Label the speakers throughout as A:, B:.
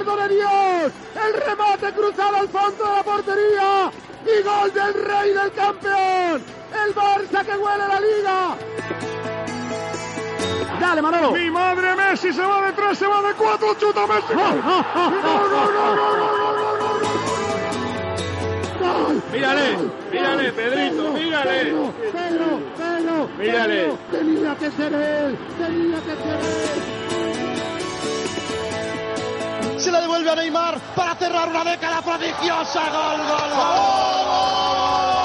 A: izquierdo de Dios. El remate cruzado al fondo de la portería. Y gol del rey del campeón. El Barça que huele la liga. Dale, Manolo.
B: Mi madre Messi se va de tres, se va de cuatro. Chuta Messi.
C: Mírale, mírale, Pedrito, mírale.
A: Pedro, Pedro, Pedro, Pedro, Mírale. Tenía que ser él, tenía que ser él.
D: Se la devuelve a Neymar para cerrar una década prodigiosa. Gol, gol, gol.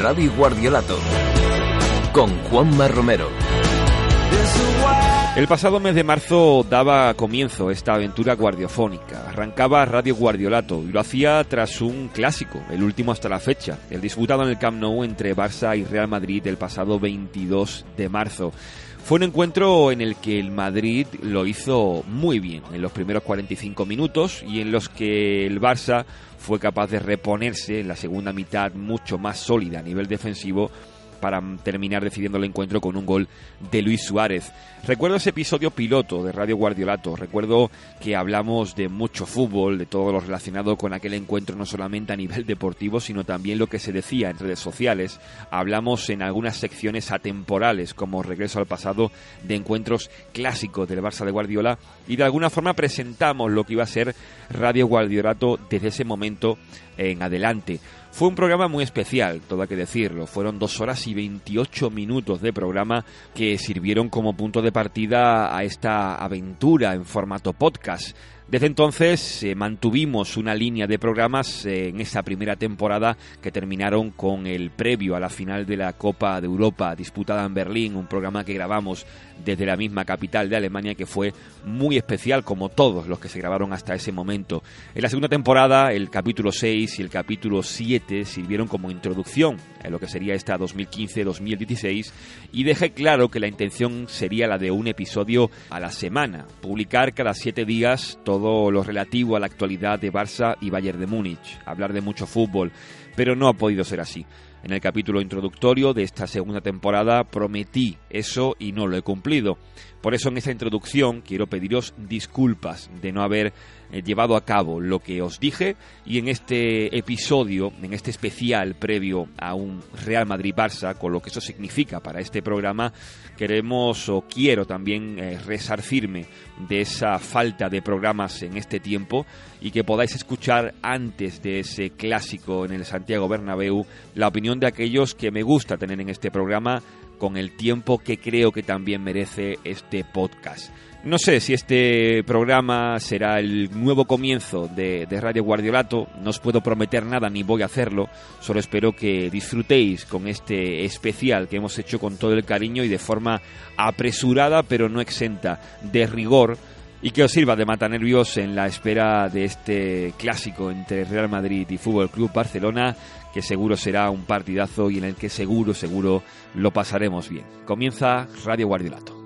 E: Radio Guardiolato con Juanma Romero.
F: El pasado mes de marzo daba comienzo esta aventura guardiofónica. Arrancaba Radio Guardiolato y lo hacía tras un clásico, el último hasta la fecha, el disputado en el Camp Nou entre Barça y Real Madrid el pasado 22 de marzo. Fue un encuentro en el que el Madrid lo hizo muy bien en los primeros 45 minutos y en los que el Barça fue capaz de reponerse en la segunda mitad mucho más sólida a nivel defensivo para terminar decidiendo el encuentro con un gol de Luis Suárez. Recuerdo ese episodio piloto de Radio Guardiolato, recuerdo que hablamos de mucho fútbol, de todo lo relacionado con aquel encuentro no solamente a nivel deportivo, sino también lo que se decía en redes sociales. Hablamos en algunas secciones atemporales, como Regreso al pasado, de encuentros clásicos del Barça de Guardiola, y de alguna forma presentamos lo que iba a ser Radio Guardiolato desde ese momento en adelante. Fue un programa muy especial, todo hay que decirlo. Fueron dos horas y 28 minutos de programa que sirvieron como punto de partida a esta aventura en formato podcast. Desde entonces eh, mantuvimos una línea de programas eh, en esa primera temporada que terminaron con el previo a la final de la Copa de Europa disputada en Berlín, un programa que grabamos desde la misma capital de Alemania que fue muy especial como todos los que se grabaron hasta ese momento. En la segunda temporada el capítulo 6 y el capítulo 7 sirvieron como introducción en lo que sería esta 2015-2016 y dejé claro que la intención sería la de un episodio a la semana, publicar cada siete días todo lo relativo a la actualidad de Barça y Bayern de Múnich, hablar de mucho fútbol, pero no ha podido ser así. En el capítulo introductorio de esta segunda temporada prometí eso y no lo he cumplido. Por eso en esta introducción quiero pediros disculpas de no haber eh, llevado a cabo lo que os dije y en este episodio, en este especial previo a un Real Madrid-Barça, con lo que eso significa para este programa, queremos o quiero también eh, resarcirme de esa falta de programas en este tiempo y que podáis escuchar antes de ese clásico en el Santiago Bernabéu la opinión de aquellos que me gusta tener en este programa con el tiempo que creo que también merece este podcast. No sé si este programa será el nuevo comienzo de, Radio Guardiolato, no os puedo prometer nada ni voy a hacerlo, solo espero que disfrutéis con este especial que hemos hecho con todo el cariño y de forma apresurada pero no exenta de rigor y que os sirva de matanervios en la espera de este clásico entre Real Madrid y Fútbol Club Barcelona, que seguro será un partidazo y en el que seguro, seguro lo pasaremos bien. Comienza Radio Guardiolato.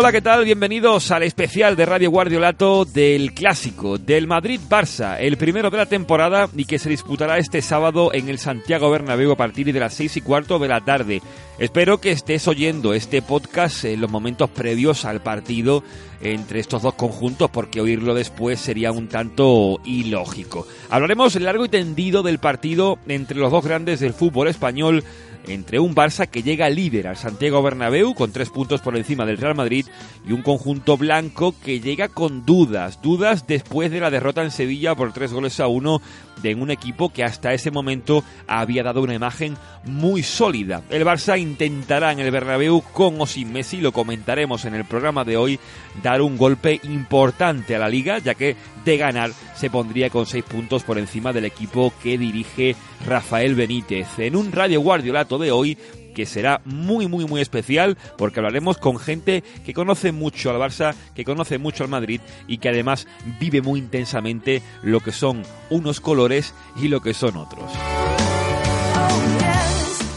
F: Hola, ¿qué tal? Bienvenidos al especial de Radio Guardiolato del clásico del Madrid-Barça, el primero de la temporada y que se disputará este sábado en el Santiago Bernabéu a partir de las seis y cuarto de la tarde. Espero que estés oyendo este podcast en los momentos previos al partido entre estos dos conjuntos porque oírlo después sería un tanto ilógico. Hablaremos largo y tendido del partido entre los dos grandes del fútbol español entre un Barça que llega líder al Santiago Bernabéu con tres puntos por encima del Real Madrid y un conjunto blanco que llega con dudas, dudas después de la derrota en Sevilla por tres goles a uno de un equipo que hasta ese momento había dado una imagen muy sólida. El Barça intentará en el Bernabéu con o sin Messi, lo comentaremos en el programa de hoy, dar un golpe importante a la liga, ya que de ganar se pondría con seis puntos por encima del equipo que dirige Rafael Benítez. En un Radio Guardiolato de hoy que será muy, muy, muy especial porque hablaremos con gente que conoce mucho al Barça, que conoce mucho al Madrid y que además vive muy intensamente lo que son unos colores y lo que son otros.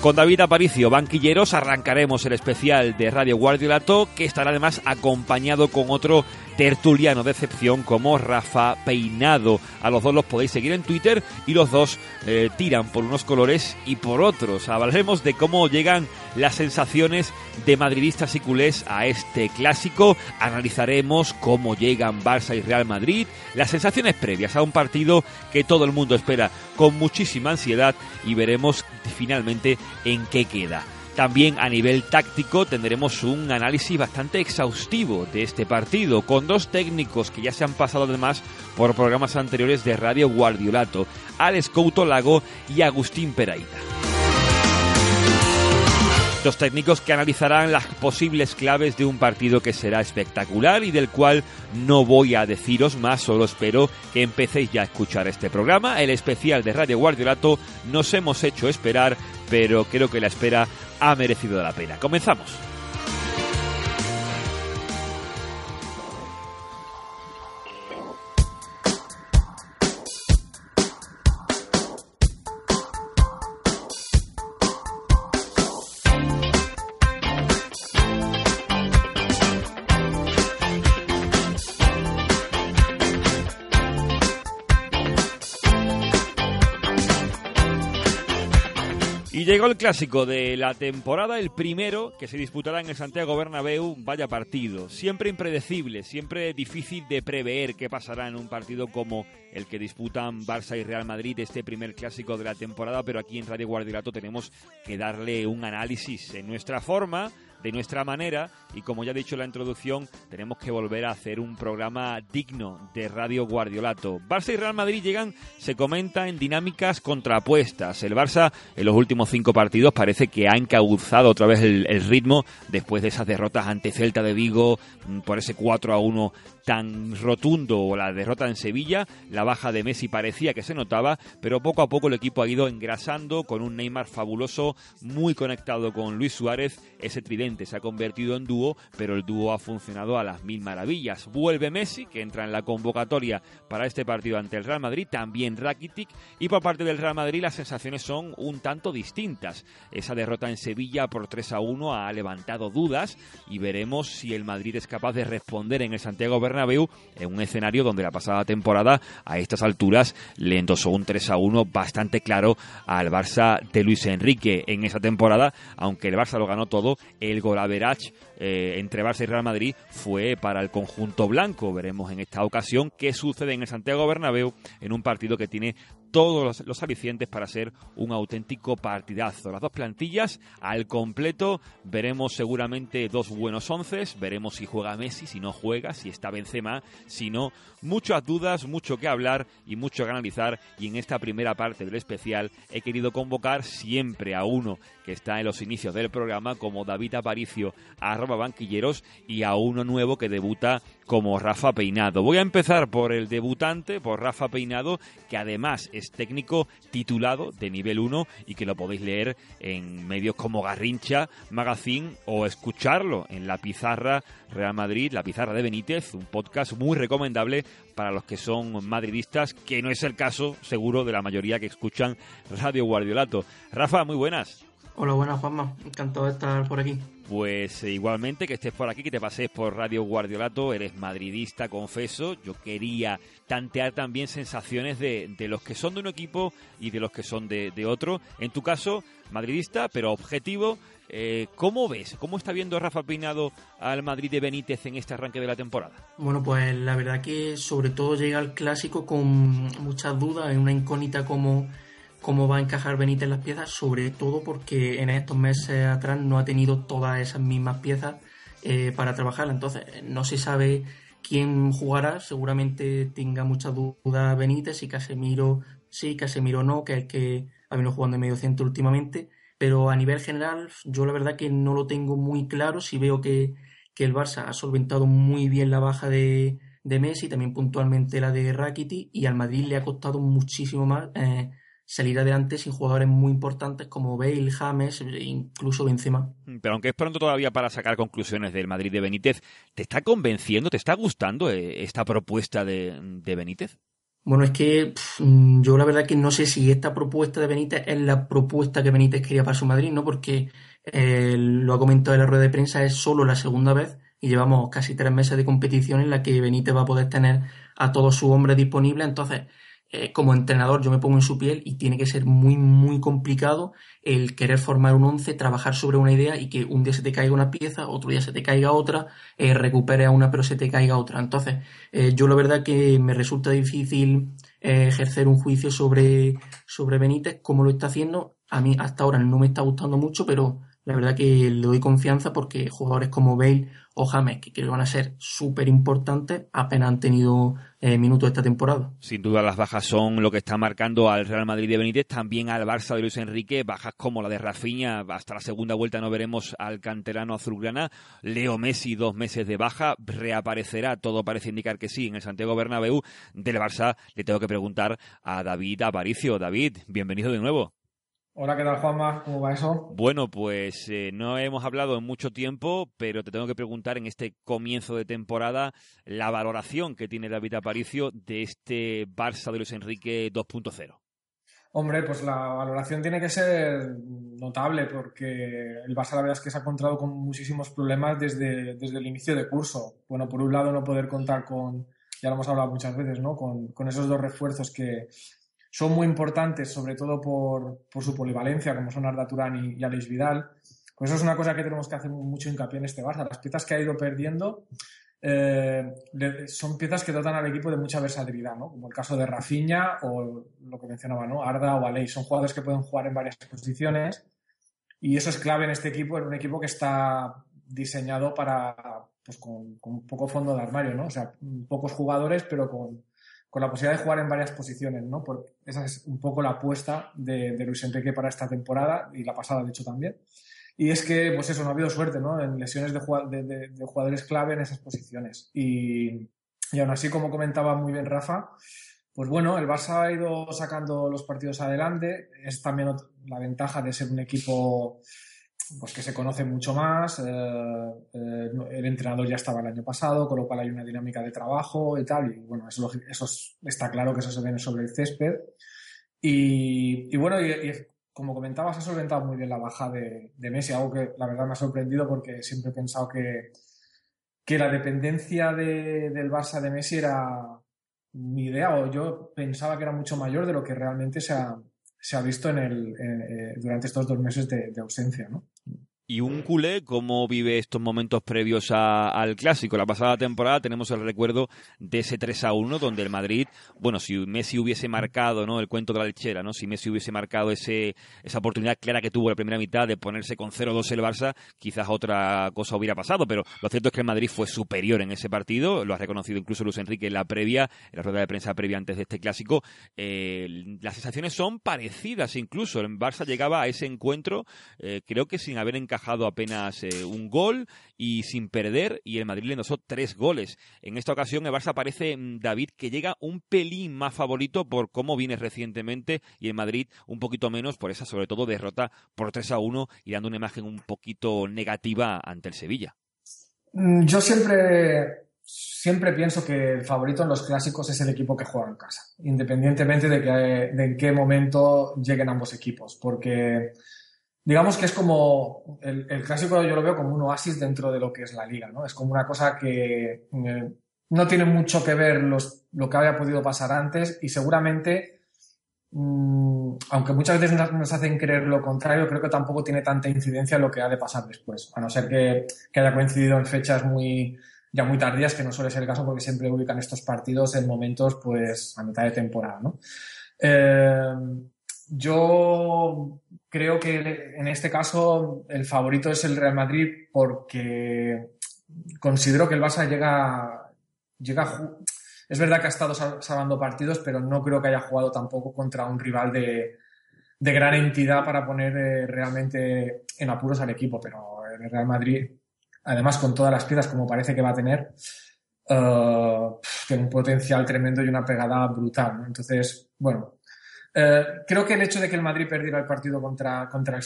F: Con David Aparicio, banquilleros, arrancaremos el especial de Radio Guardiolato, que estará además acompañado con otro tertuliano de excepción como Rafa Peinado. A los dos los podéis seguir en Twitter y los dos eh, tiran por unos colores y por otros. Hablaremos de cómo llegan las sensaciones de madridistas y culés a este clásico. Analizaremos cómo llegan Barça y Real Madrid, las sensaciones previas a un partido que todo el mundo espera con muchísima ansiedad y veremos finalmente en qué queda. También a nivel táctico tendremos un análisis bastante exhaustivo de este partido, con dos técnicos que ya se han pasado además por programas anteriores de Radio Guardiolato, Alex Couto Lago y Agustín Peraita. Dos técnicos que analizarán las posibles claves de un partido que será espectacular y del cual no voy a deciros más, solo espero que empecéis ya a escuchar este programa. El especial de Radio Guardiolato nos hemos hecho esperar, pero creo que la espera ha merecido la pena. Comenzamos. Y llegó el clásico de la temporada, el primero que se disputará en el Santiago Bernabéu, vaya partido. Siempre impredecible, siempre difícil de prever qué pasará en un partido como el que disputan Barça y Real Madrid, este primer clásico de la temporada, pero aquí en Radio Guardiolato tenemos que darle un análisis en nuestra forma, de nuestra manera y como ya he dicho en la introducción tenemos que volver a hacer un programa digno de Radio Guardiolato. Barça y Real Madrid llegan, se comenta, en dinámicas contrapuestas. El Barça en los últimos cinco partidos parece que ha encauzado otra vez el, ritmo después de esas derrotas ante Celta de Vigo mm, por ese 4 a 1 tan rotundo o la derrota en Sevilla, la baja de Messi parecía que se notaba, pero poco a poco el equipo ha ido engrasando con un Neymar fabuloso, muy conectado con Luis Suárez, ese tridente se ha convertido en dúo, pero el dúo ha funcionado a las mil maravillas. Vuelve Messi, que entra en la convocatoria para este partido ante el Real Madrid, también Rakitic, y por parte del Real Madrid las sensaciones son un tanto distintas. Esa derrota en Sevilla por 3 a 1 ha levantado dudas y veremos si el Madrid es capaz de responder en el Santiago Bernabéu en un escenario donde la pasada temporada a estas alturas le endosó un 3 a 1 bastante claro al Barça de Luis Enrique en esa temporada, aunque el Barça lo ganó todo, el average eh, entre Barça y Real Madrid fue para el conjunto blanco. Veremos en esta ocasión qué sucede en el Santiago Bernabéu en un partido que tiene todos los, los, alicientes para ser un auténtico partidazo. Las dos plantillas al completo, veremos seguramente dos buenos once, veremos si juega Messi, si no juega, si está Benzema, si no, muchas dudas, mucho que hablar y mucho que analizar y en esta primera parte del especial he querido convocar siempre a uno que está en los inicios del programa como David Aparicio, arroba banquilleros y a uno nuevo que debuta como Rafa Peinado. Voy a empezar por el debutante, por Rafa Peinado, que además es técnico titulado de nivel 1 y que lo podéis leer en medios como Garrincha, Magazine o escucharlo en la pizarra Real Madrid, la pizarra de Benítez, un podcast muy recomendable para los que son madridistas, que no es el caso seguro de la mayoría que escuchan Radio Guardiolato. Rafa, muy buenas.
G: Hola, buenas Juanma, encantado de estar por aquí.
F: Pues eh, igualmente que estés por aquí, que te pases por Radio Guardiolato, eres madridista, confeso. Yo quería tantear también sensaciones de, los que son de un equipo y de los que son de, otro. En tu caso, madridista, pero objetivo. Eh, ¿Cómo ves? ¿Cómo está viendo Rafa Peinado al Madrid de Benítez en este arranque de la temporada?
G: Bueno, pues la verdad que sobre todo llega al clásico con muchas dudas, en una incógnita como cómo va a encajar Benítez en las piezas, sobre todo porque en estos meses atrás no ha tenido todas esas mismas piezas eh, para trabajar. Entonces, no se sabe quién jugará, seguramente tenga muchas dudas Benítez, si Casemiro sí, Casemiro no, que es que ha venido jugando en medio centro últimamente. Pero a nivel general, yo la verdad que no lo tengo muy claro. Si veo que, el Barça ha solventado muy bien la baja de, de Messi, también puntualmente la de Rakiti, y al Madrid le ha costado muchísimo más eh, salir adelante sin jugadores muy importantes como Bale, James e incluso Benzema.
F: Pero aunque es pronto todavía para sacar conclusiones del Madrid de Benítez, ¿te está convenciendo, te está gustando eh, esta propuesta de, Benítez?
G: Bueno, es que yo la verdad que no sé si esta propuesta de Benítez es la propuesta que Benítez quería para su Madrid, ¿no? Porque eh, lo ha comentado en la rueda de prensa, es solo la segunda vez y llevamos casi tres meses de competición en la que Benítez va a poder tener a todos sus hombres disponibles. Entonces, eh, como entrenador yo me pongo en su piel y tiene que ser muy, muy complicado el querer formar un once, trabajar sobre una idea y que un día se te caiga una pieza, otro día se te caiga otra, eh, recupere a una pero se te caiga otra. Entonces, eh, yo la verdad que me resulta difícil ejercer un juicio sobre, sobre Benítez, como lo está haciendo. A mí hasta ahora no me está gustando mucho, pero la verdad que le doy confianza porque jugadores como Bale o James, que creo que van a ser súper importantes, apenas han tenido eh, minutos esta temporada.
F: Sin duda las bajas son lo que está marcando al Real Madrid de Benítez, también al Barça de Luis Enrique, bajas como la de Rafinha, hasta la segunda vuelta no veremos al canterano azulgrana, Leo Messi dos meses de baja, reaparecerá, todo parece indicar que sí, en el Santiago Bernabéu, del Barça le tengo que preguntar a David Aparicio. David, bienvenido de nuevo.
H: Hola, ¿qué tal Juanma? ¿Cómo va eso?
F: Bueno, pues eh, no hemos hablado en mucho tiempo, pero te tengo que preguntar en este comienzo de temporada la valoración que tiene David Aparicio de este Barça de Luis Enrique 2.0.
H: Hombre, pues la valoración tiene que ser notable porque el Barça la verdad es que se ha encontrado con muchísimos problemas desde, desde el inicio de curso. Bueno, por un lado no poder contar con, ya lo hemos hablado muchas veces, ¿no? Con, con esos dos refuerzos que, son muy importantes, sobre todo por, por su polivalencia, como son Arda Turán y, y Alex Vidal. Pues eso es una cosa que tenemos que hacer mucho hincapié en este Barça. Las piezas que ha ido perdiendo eh, son piezas que dotan al equipo de mucha versatilidad, ¿no? Como el caso de Rafinha o lo que mencionaba, ¿no? Arda o Aleix. Son jugadores que pueden jugar en varias posiciones y eso es clave en este equipo, en un equipo que está diseñado para, pues con, con poco fondo de armario, ¿no? O sea, pocos jugadores, pero con, con la posibilidad de jugar en varias posiciones, ¿no? Porque esa es un poco la apuesta de, Luis Enrique para esta temporada y la pasada, de hecho, también. Y es que, pues eso, no ha habido suerte, ¿no? En lesiones de, de, jugadores clave en esas posiciones. Y, y, aún así, como comentaba muy bien Rafa, pues bueno, el Barça ha ido sacando los partidos adelante. Es también la ventaja de ser un equipo pues que se conoce mucho más. Eh, eh, el entrenador ya estaba el año pasado, con lo cual hay una dinámica de trabajo y tal. Y bueno, eso, eso está claro que eso se ve sobre el césped. Y, bueno, y, como comentabas, ha solventado muy bien la baja de, Messi, algo que la verdad me ha sorprendido porque siempre he pensado que, que la dependencia del Barça de Messi era mi idea, o yo pensaba que era mucho mayor de lo que realmente se ha, se ha visto en el, eh, durante estos dos meses de, de ausencia, ¿no?
F: Y un culé, ¿cómo vive estos momentos previos al clásico? La pasada temporada tenemos el recuerdo de ese 3 a 1, donde el Madrid, bueno, si Messi hubiese marcado, ¿no? El cuento de la lechera, ¿no? Si Messi hubiese marcado ese, esa oportunidad clara que tuvo la primera mitad de ponerse con 0-2 el Barça, quizás otra cosa hubiera pasado, pero lo cierto es que el Madrid fue superior en ese partido, lo ha reconocido incluso Luis Enrique en la previa, en la rueda de prensa previa antes de este clásico. Eh, las sensaciones son parecidas incluso. El Barça llegaba a ese encuentro, eh, creo que sin haber encajado apenas eh, un gol y sin perder, y el Madrid le endosó tres goles. En esta ocasión el Barça parece, mm, David, que llega un pelín más favorito por cómo viene recientemente, y el Madrid un poquito menos por esa, sobre todo, derrota por 3 a 1 y dando una imagen un poquito negativa ante el Sevilla.
H: Mm, yo siempre siempre pienso que el favorito en los clásicos es el equipo que juega en casa, independientemente de, que, de en qué momento lleguen ambos equipos, porque digamos que es como el, clásico yo lo veo como un oasis dentro de lo que es la liga, ¿no? Es como una cosa que eh, no tiene mucho que ver los, lo que había podido pasar antes y seguramente, mm, aunque muchas veces nos, hacen creer lo contrario, creo que tampoco tiene tanta incidencia lo que ha de pasar después, a no ser que, que haya coincidido en fechas muy ya muy tardías, que no suele ser el caso porque siempre ubican estos partidos en momentos pues a mitad de temporada, ¿no? Eh, yo creo que en este caso el favorito es el Real Madrid porque considero que el Barça llega, llega es verdad que ha estado salvando partidos, pero no creo que haya jugado tampoco contra un rival de, de gran entidad para poner eh, realmente en apuros al equipo. Pero el Real Madrid, además con todas las piezas como parece que va a tener, eh, tiene un potencial tremendo y una pegada brutal. Entonces, bueno, eh, creo que el hecho de que el Madrid perdiera el partido contra, contra el,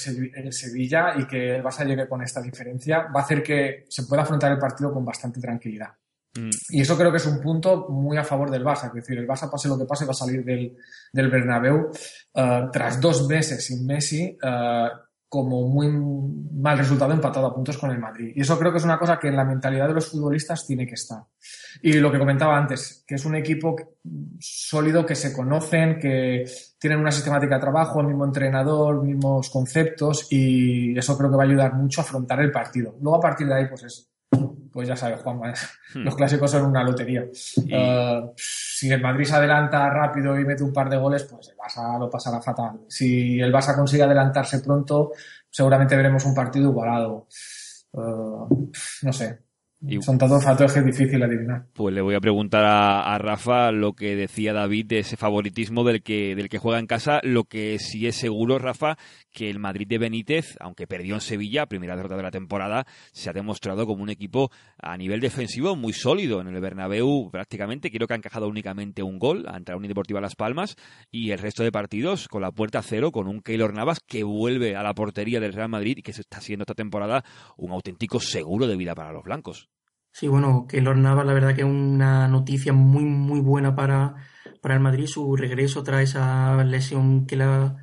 H: Sevilla y que el Barça llegue con esta diferencia va a hacer que se pueda afrontar el partido con bastante tranquilidad. Mm. Y eso creo que es un punto muy a favor del Barça. Es decir, el Barça, pase lo que pase, va a salir del, del Bernabéu uh, tras dos meses sin Messi uh, como muy mal resultado empatado a puntos con el Madrid. Y eso creo que es una cosa que en la mentalidad de los futbolistas tiene que estar. Y lo que comentaba antes, que es un equipo sólido, que se conocen, que tienen una sistemática de trabajo, el mismo entrenador, mismos conceptos, y eso creo que va a ayudar mucho a afrontar el partido. Luego a partir de ahí, pues es pues ya sabes, Juan, hmm. los clásicos son una lotería. Eh, si el Madrid se adelanta rápido y mete un par de goles, pues el Barça lo pasará fatal. Si el Barça consigue adelantarse pronto, seguramente veremos un partido igualado. Eh, no sé, son todos factores que es difícil adivinar.
F: Pues le voy a preguntar a, Rafa lo que decía David de ese favoritismo del que, del que juega en casa. Lo que sí es seguro, Rafa, que el Madrid de Benítez, aunque perdió en Sevilla, primera derrota de la temporada, se ha demostrado como un equipo a nivel defensivo muy sólido. En el Bernabéu prácticamente creo que ha encajado únicamente un gol ante la Unión Deportiva Las Palmas y el resto de partidos con la puerta cero, con un Keylor Navas que vuelve a la portería del Real Madrid y que se está siendo esta temporada un auténtico seguro de vida para los blancos.
G: Sí, bueno, Keylor Navas la verdad que es una noticia muy, muy buena para, para el Madrid, su regreso tras esa lesión que la,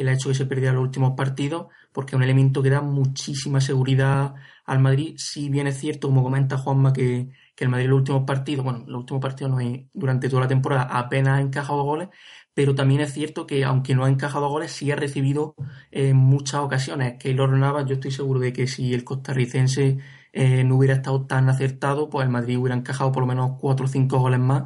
G: que le ha hecho que se perdiera los últimos partidos, porque es un elemento que da muchísima seguridad al Madrid. Si bien es cierto, como comenta Juanma, que, que el Madrid en los últimos partidos, bueno, los últimos partidos no hay, durante toda la temporada apenas ha encajado goles, pero también es cierto que aunque no ha encajado goles, sí ha recibido en muchas ocasiones. Keylor Navas, yo estoy seguro de que si el costarricense eh, no hubiera estado tan acertado, pues el Madrid hubiera encajado por lo menos cuatro o cinco goles más.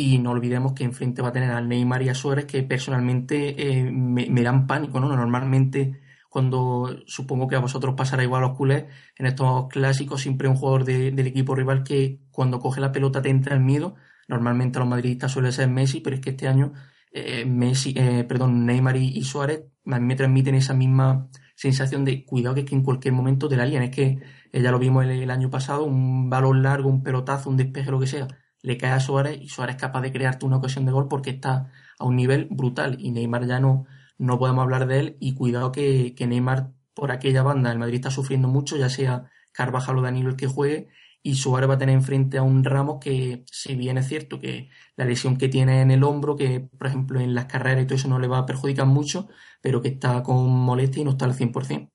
G: Y no olvidemos que enfrente va a tener al Neymar y a Suárez, que personalmente eh, me, dan pánico, ¿no? Normalmente, cuando supongo que a vosotros pasará igual a los culés, en estos clásicos siempre un jugador del equipo rival que cuando coge la pelota te entra el miedo. Normalmente a los madridistas suele ser Messi, pero es que este año eh, Messi, perdón, Neymar y, Suárez a me transmiten esa misma sensación de cuidado que, es que en cualquier momento te la lían. Es que eh, ya lo vimos el, año pasado, un balón largo, un pelotazo, un despeje, lo que sea, le cae a Suárez y Suárez es capaz de crearte una ocasión de gol porque está a un nivel brutal y Neymar ya no, no podemos hablar de él y cuidado que, que Neymar por aquella banda, el Madrid está sufriendo mucho, ya sea Carvajal o Danilo el que juegue y Suárez va a tener enfrente a un Ramos que, si bien es cierto que la lesión que tiene en el hombro, que por ejemplo en las carreras y todo eso no le va a perjudicar mucho, pero que está con molestia y no está al 100%.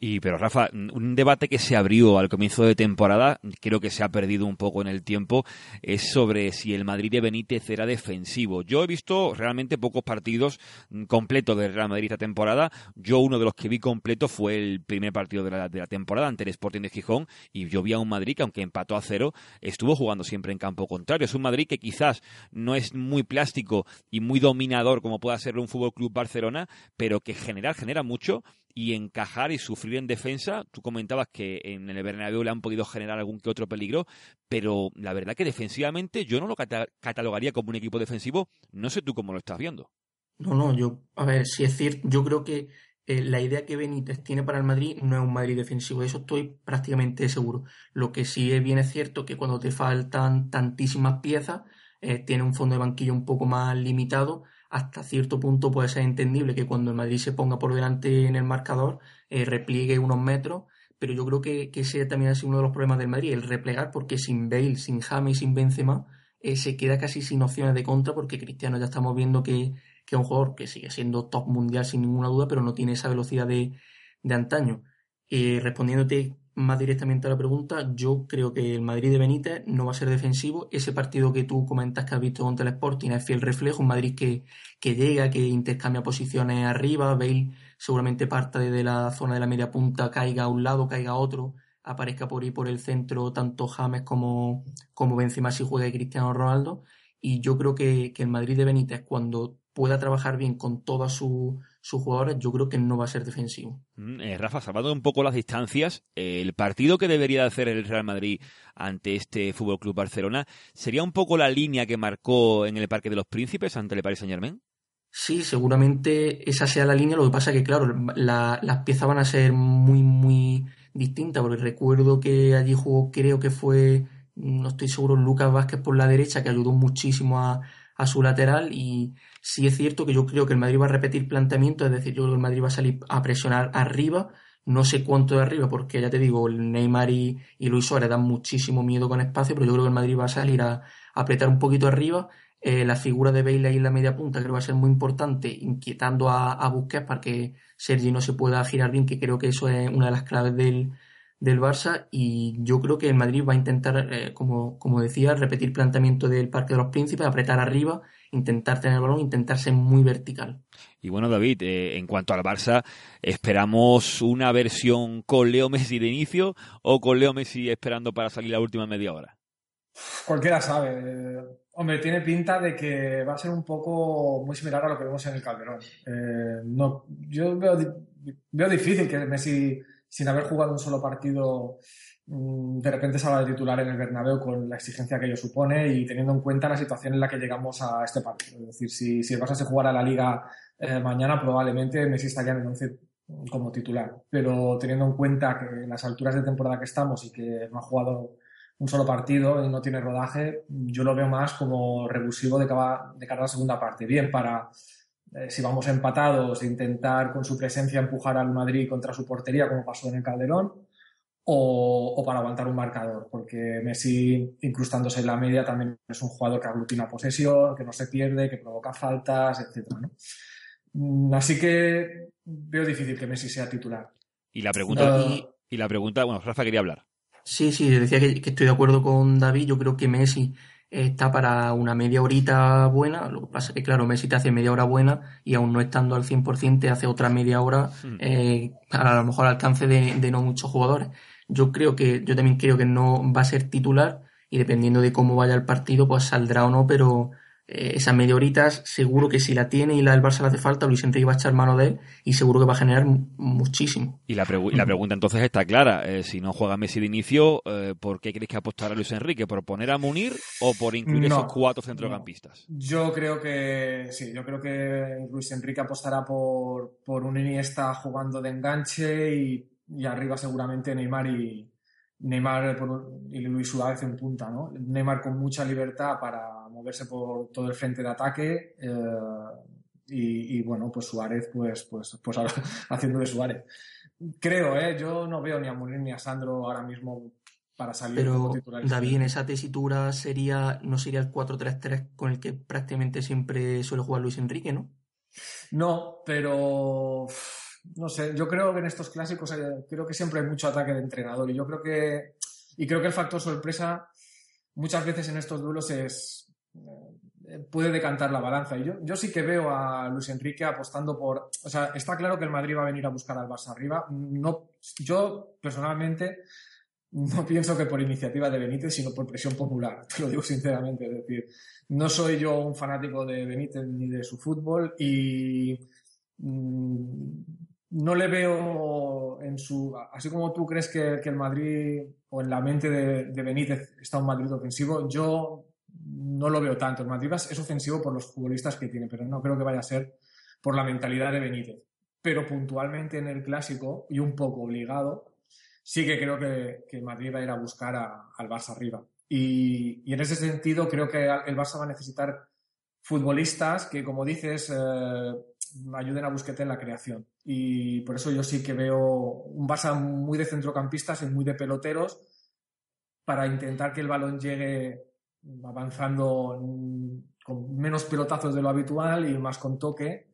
F: Y, pero Rafa, un debate que se abrió al comienzo de temporada, creo que se ha perdido un poco en el tiempo, es sobre si el Madrid de Benítez era defensivo. Yo he visto realmente pocos partidos completos del Real Madrid esta temporada. Yo uno de los que vi completo fue el primer partido de la, de la temporada ante el Sporting de Gijón y yo vi a un Madrid que aunque empató a cero, estuvo jugando siempre en campo contrario. Es un Madrid que quizás no es muy plástico y muy dominador como pueda ser un Fútbol Club Barcelona, pero que general genera mucho y encajar y sufrir en defensa. Tú comentabas que en el Bernabéu le han podido generar algún que otro peligro, pero la verdad que defensivamente yo no lo catalogaría como un equipo defensivo. No sé tú cómo lo estás viendo.
G: No, no, yo, a ver, si es cierto, yo creo que eh, la idea que Benítez tiene para el Madrid no es un Madrid defensivo, de eso estoy prácticamente seguro. Lo que sí es bien es cierto que cuando te faltan tantísimas piezas, eh, tiene un fondo de banquillo un poco más limitado hasta cierto punto puede ser entendible que cuando el Madrid se ponga por delante en el marcador, eh, repliegue unos metros, pero yo creo que, ese también ha sido uno de los problemas del Madrid, el replegar, porque sin Bale, sin James sin Benzema, eh, se queda casi sin opciones de contra, porque Cristiano ya estamos viendo que, que es un jugador que sigue siendo top mundial sin ninguna duda, pero no tiene esa velocidad de, de antaño. Eh, respondiéndote más directamente a la pregunta, yo creo que el Madrid de Benítez no va a ser defensivo. Ese partido que tú comentas que has visto contra el Sporting es fiel reflejo, un Madrid que, que llega, que intercambia posiciones arriba, Bale seguramente parte de la zona de la media punta, caiga a un lado, caiga a otro, aparezca por ahí por el centro tanto James como, como Benzema si juega y Cristiano Ronaldo. Y yo creo que, que el Madrid de Benítez, cuando pueda trabajar bien con todas sus jugadores, yo creo que no va a ser defensivo.
F: Mm, eh, Rafa, salvando un poco las distancias, el partido que debería hacer el Real Madrid ante este Fútbol Club Barcelona sería un poco la línea que marcó en el Parque de los Príncipes ante el Paris Saint Germain.
G: Sí, seguramente esa sea la línea. Lo que pasa es que, claro, las piezas van a ser muy, muy distintas, porque recuerdo que allí jugó, creo que fue, no estoy seguro, Lucas Vázquez por la derecha, que ayudó muchísimo a, a su lateral y sí es cierto que yo creo que el Madrid va a repetir planteamiento, es decir, yo creo que el Madrid va a salir a presionar arriba, no sé cuánto de arriba, porque ya te digo, Neymar y, Luis Suárez dan muchísimo miedo con espacio, pero yo creo que el Madrid va a salir a, apretar un poquito arriba. Eh, la figura de Bale ahí en la media punta creo que va a ser muy importante, inquietando a, a Busquets para que Sergi no se pueda girar bien, que creo que eso es una de las claves del, del Barça y yo creo que el Madrid va a intentar, eh, como, como decía, repetir planteamiento del Parque de los Príncipes, apretar arriba, intentar tener el balón, intentar ser muy vertical.
F: Y bueno, David, eh, en cuanto al Barça, ¿esperamos una versión con Leo Messi de inicio o con Leo Messi esperando para salir la última media hora?
H: Cualquiera sabe. Hombre, tiene pinta de que va a ser un poco muy similar a lo que vemos en el Calderón. Eh, no, yo veo, veo difícil que Messi sin haber jugado un solo partido, de repente salga de titular en el Bernabéu con la exigencia que ello supone y teniendo en cuenta la situación en la que llegamos a este partido. Es decir, si, si el Barça se jugara la Liga eh, mañana, probablemente Messi estaría en el 11 como titular. Pero teniendo en cuenta que en las alturas de temporada que estamos y que no ha jugado un solo partido y no tiene rodaje, yo lo veo más como revulsivo de de cara a la segunda parte. Bien para eh, si vamos empatados, intentar con su presencia empujar al Madrid contra su portería, como pasó en el Calderón, o, para aguantar un marcador, porque Messi, incrustándose en la media, también es un jugador que aglutina posesión, que no se pierde, que provoca faltas, etc. Mm, así que veo difícil que Messi sea titular.
F: Y la pregunta, y, la pregunta bueno, Rafa quería hablar.
G: Sí, sí, decía que, que estoy de acuerdo con David. Yo creo que Messi está para una media horita buena. Lo que pasa es que, claro, Messi te hace media hora buena y aún no estando al 100% te hace otra media hora hmm. eh, a lo mejor al alcance de, de, no muchos jugadores. Yo creo que, yo también creo que no va a ser titular y dependiendo de cómo vaya el partido, pues saldrá o no, pero eh, esas media horitas, seguro que si la tiene y la del Barça le hace falta, Luis Enrique va a echar mano de él y seguro que va a generar muchísimo.
F: Y la, la pregunta entonces está clara, eh, si no juega Messi de inicio, eh, ¿por qué crees que apostar a Luis Enrique? ¿Por poner a Munir o por incluir esos cuatro centrocampistas?
H: Yo creo que sí, yo creo que Luis Enrique apostará por, por un Iniesta jugando de enganche y, y arriba seguramente Neymar y, Neymar y Luis Suárez en punta, ¿no? Neymar con mucha libertad para moverse por todo el frente de ataque eh, y, bueno, pues Suárez pues, pues, pues haciendo de Suárez. Creo, ¿eh? Yo no veo ni a Munir ni a Sandro ahora mismo para salir
G: Pero, David, en esa tesitura sería, no sería el 4-3-3 con el que prácticamente siempre suele jugar Luis Enrique, ¿no?
H: No, pero no sé, yo creo que en estos clásicos creo que siempre hay mucho ataque de entrenador y yo creo que y creo que el factor sorpresa muchas veces en estos duelos es eh, puede decantar la balanza. Y yo, yo sí que veo a Luis Enrique apostando por, o sea, está claro que el Madrid va a venir a buscar al Barça arriba, no yo personalmente no pienso que por iniciativa de Benítez, sino por presión popular, te lo digo sinceramente, es decir, no soy yo un fanático de Benítez ni de su fútbol y mm, no le veo en su. Así como tú crees que, el Madrid o en la mente de, Benítez está un Madrid ofensivo, yo no lo veo tanto. El Madrid es ofensivo por los futbolistas que tiene, pero no creo que vaya a ser por la mentalidad de Benítez. Pero puntualmente en el clásico, y un poco obligado, sí que creo que, Madrid va a ir a buscar al Barça arriba. Y, en ese sentido, creo que el Barça va a necesitar futbolistas que, como dices, eh, ayuden a Busquete en la creación. Y por eso yo sí que veo un Barça muy de centrocampistas y muy de peloteros para intentar que el balón llegue avanzando con menos pelotazos de lo habitual y más con toque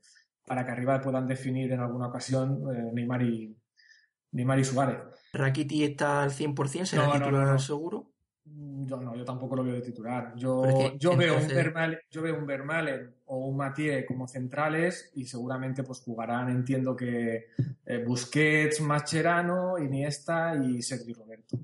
H: para que arriba puedan definir en alguna ocasión eh, Neymar y, Neymar y Suárez.
G: ¿Rakiti está al 100%? ¿Será no, titular no, seguro?
H: Mm, yo no, yo tampoco lo veo de titular. Yo, yo, veo un Vermalen, yo veo un Vermalen o un Mathieu como centrales y seguramente pues jugarán, entiendo que eh, Busquets, Mascherano, Iniesta y Sergio Roberto.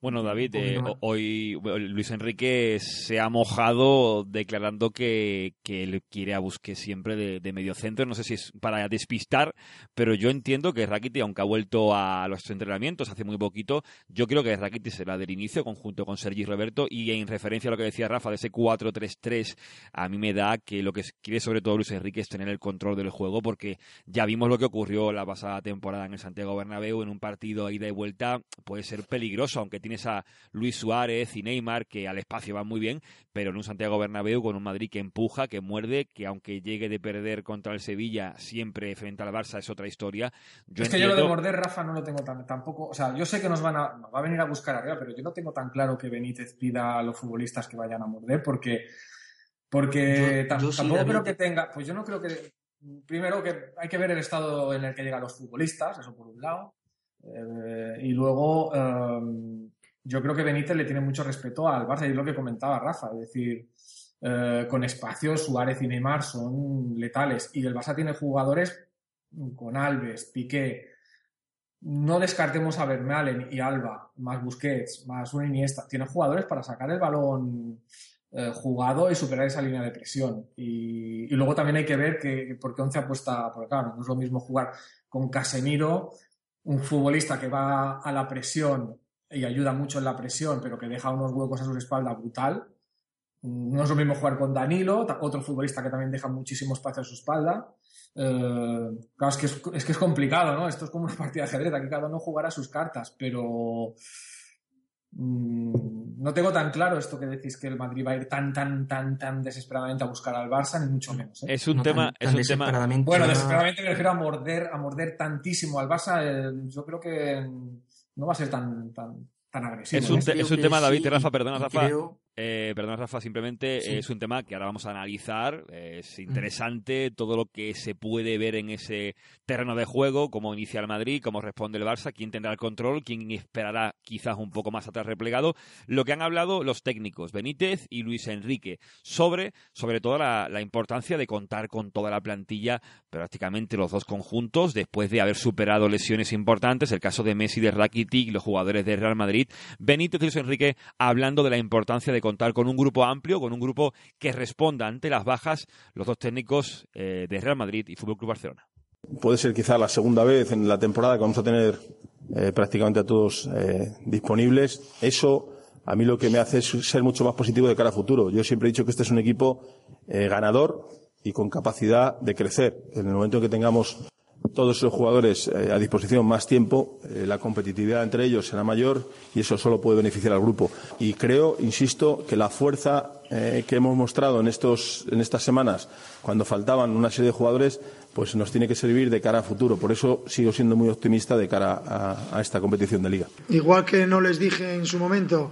F: Bueno, David, eh, hoy Luis Enrique se ha mojado declarando que, que él quiere a Busquets siempre de, de medio centro. No sé si es para despistar, pero yo entiendo que Rakiti, aunque ha vuelto a los entrenamientos hace muy poquito, yo creo que Rakiti será del inicio conjunto con Sergi Roberto y en referencia a lo que decía Rafa de ese 4-3-3, a mí me da que lo que quiere sobre todo Luis Enrique es tener el control del juego porque ya vimos lo que ocurrió la pasada temporada en el Santiago Bernabéu en un partido ida y vuelta puede ser peligroso, aunque tienes a Luis Suárez y Neymar que al espacio van muy bien, pero en un Santiago Bernabéu con un Madrid que empuja, que muerde, que aunque llegue de perder contra el Sevilla siempre frente al Barça es otra historia.
H: es que yo lo de morder, Rafa, no lo tengo tan, tampoco, o sea, yo sé que nos van a, va a venir a buscar arriba, pero yo no tengo tan claro que Benítez pida a los futbolistas que vayan a morder porque porque tampoco creo que tenga, pues yo no creo que primero que hay que ver el estado en el que llegan los futbolistas, eso por un lado. Eh, y luego, em, yo creo que Benítez le tiene mucho respeto al Barça y es lo que comentaba Rafa, es decir, eh, con espacios Suárez y Neymar son letales y el Barça tiene jugadores con Alves, Piqué, no descartemos a Vermaelen y Alba, más Busquets, más un Iniesta, tiene jugadores para sacar el balón eh, jugado y superar esa línea de presión. Y, y, luego también hay que ver que, por qué Once apuesta, porque claro, no es lo mismo jugar con Casemiro, un futbolista que va a la presión y ayuda mucho en la presión, pero que deja unos huecos a su espalda brutal. No es lo mismo jugar con Danilo, otro futbolista que también deja muchísimo espacio a su espalda. Eh, claro, es que es, que es complicado, ¿no? Esto es como una partida de ajedrez, aquí cada uno jugará sus cartas, pero mm, no tengo tan claro esto que decís que el Madrid va a ir tan, tan, tan, tan desesperadamente a buscar al Barça, ni mucho menos. ¿eh?
F: Es un tema. es un tema...
H: Bueno, desesperadamente me refiero a morder, a morder tantísimo al Barça. Eh, yo creo que no va a ser tan, tan, tan agresivo.
F: Es un, es un tema, David, Rafa, perdona, Rafa. Eh, perdona, Rafa, simplemente es un tema que ahora vamos a analizar. Es interesante todo lo que se puede ver en ese terreno de juego, cómo inicia el Madrid, cómo responde el Barça, quién tendrá el control, quién esperará quizás un poco más atrás replegado. Lo que han hablado los técnicos, Benítez y Luis Enrique, sobre, sobre todo la, la importancia de contar con toda la plantilla, prácticamente los dos conjuntos, después de haber superado lesiones importantes, el caso de Messi, de Rakitic los jugadores de Real Madrid. Benítez y Luis Enrique hablando de la importancia de contar con un grupo amplio, con un grupo que responda ante las bajas, los dos técnicos eh, de Real Madrid y Fútbol Club Barcelona.
I: Puede ser quizá la segunda vez en la temporada que vamos a tener eh, prácticamente a todos eh, disponibles. Eso a mí lo que me hace es ser mucho más positivo de cara a futuro. Yo siempre he dicho que este es un equipo ganador y con capacidad de crecer. En el momento en que tengamos todos esos jugadores eh, a disposición más tiempo, eh, la competitividad entre ellos será mayor y eso solo puede beneficiar al grupo. Y creo, insisto, que la fuerza eh, que hemos mostrado en, estos, en estas semanas, cuando faltaban una serie de jugadores, pues nos tiene que servir de cara a futuro. Por eso sigo siendo muy optimista de cara a, a esta competición de liga.
J: Igual que no les dije en su momento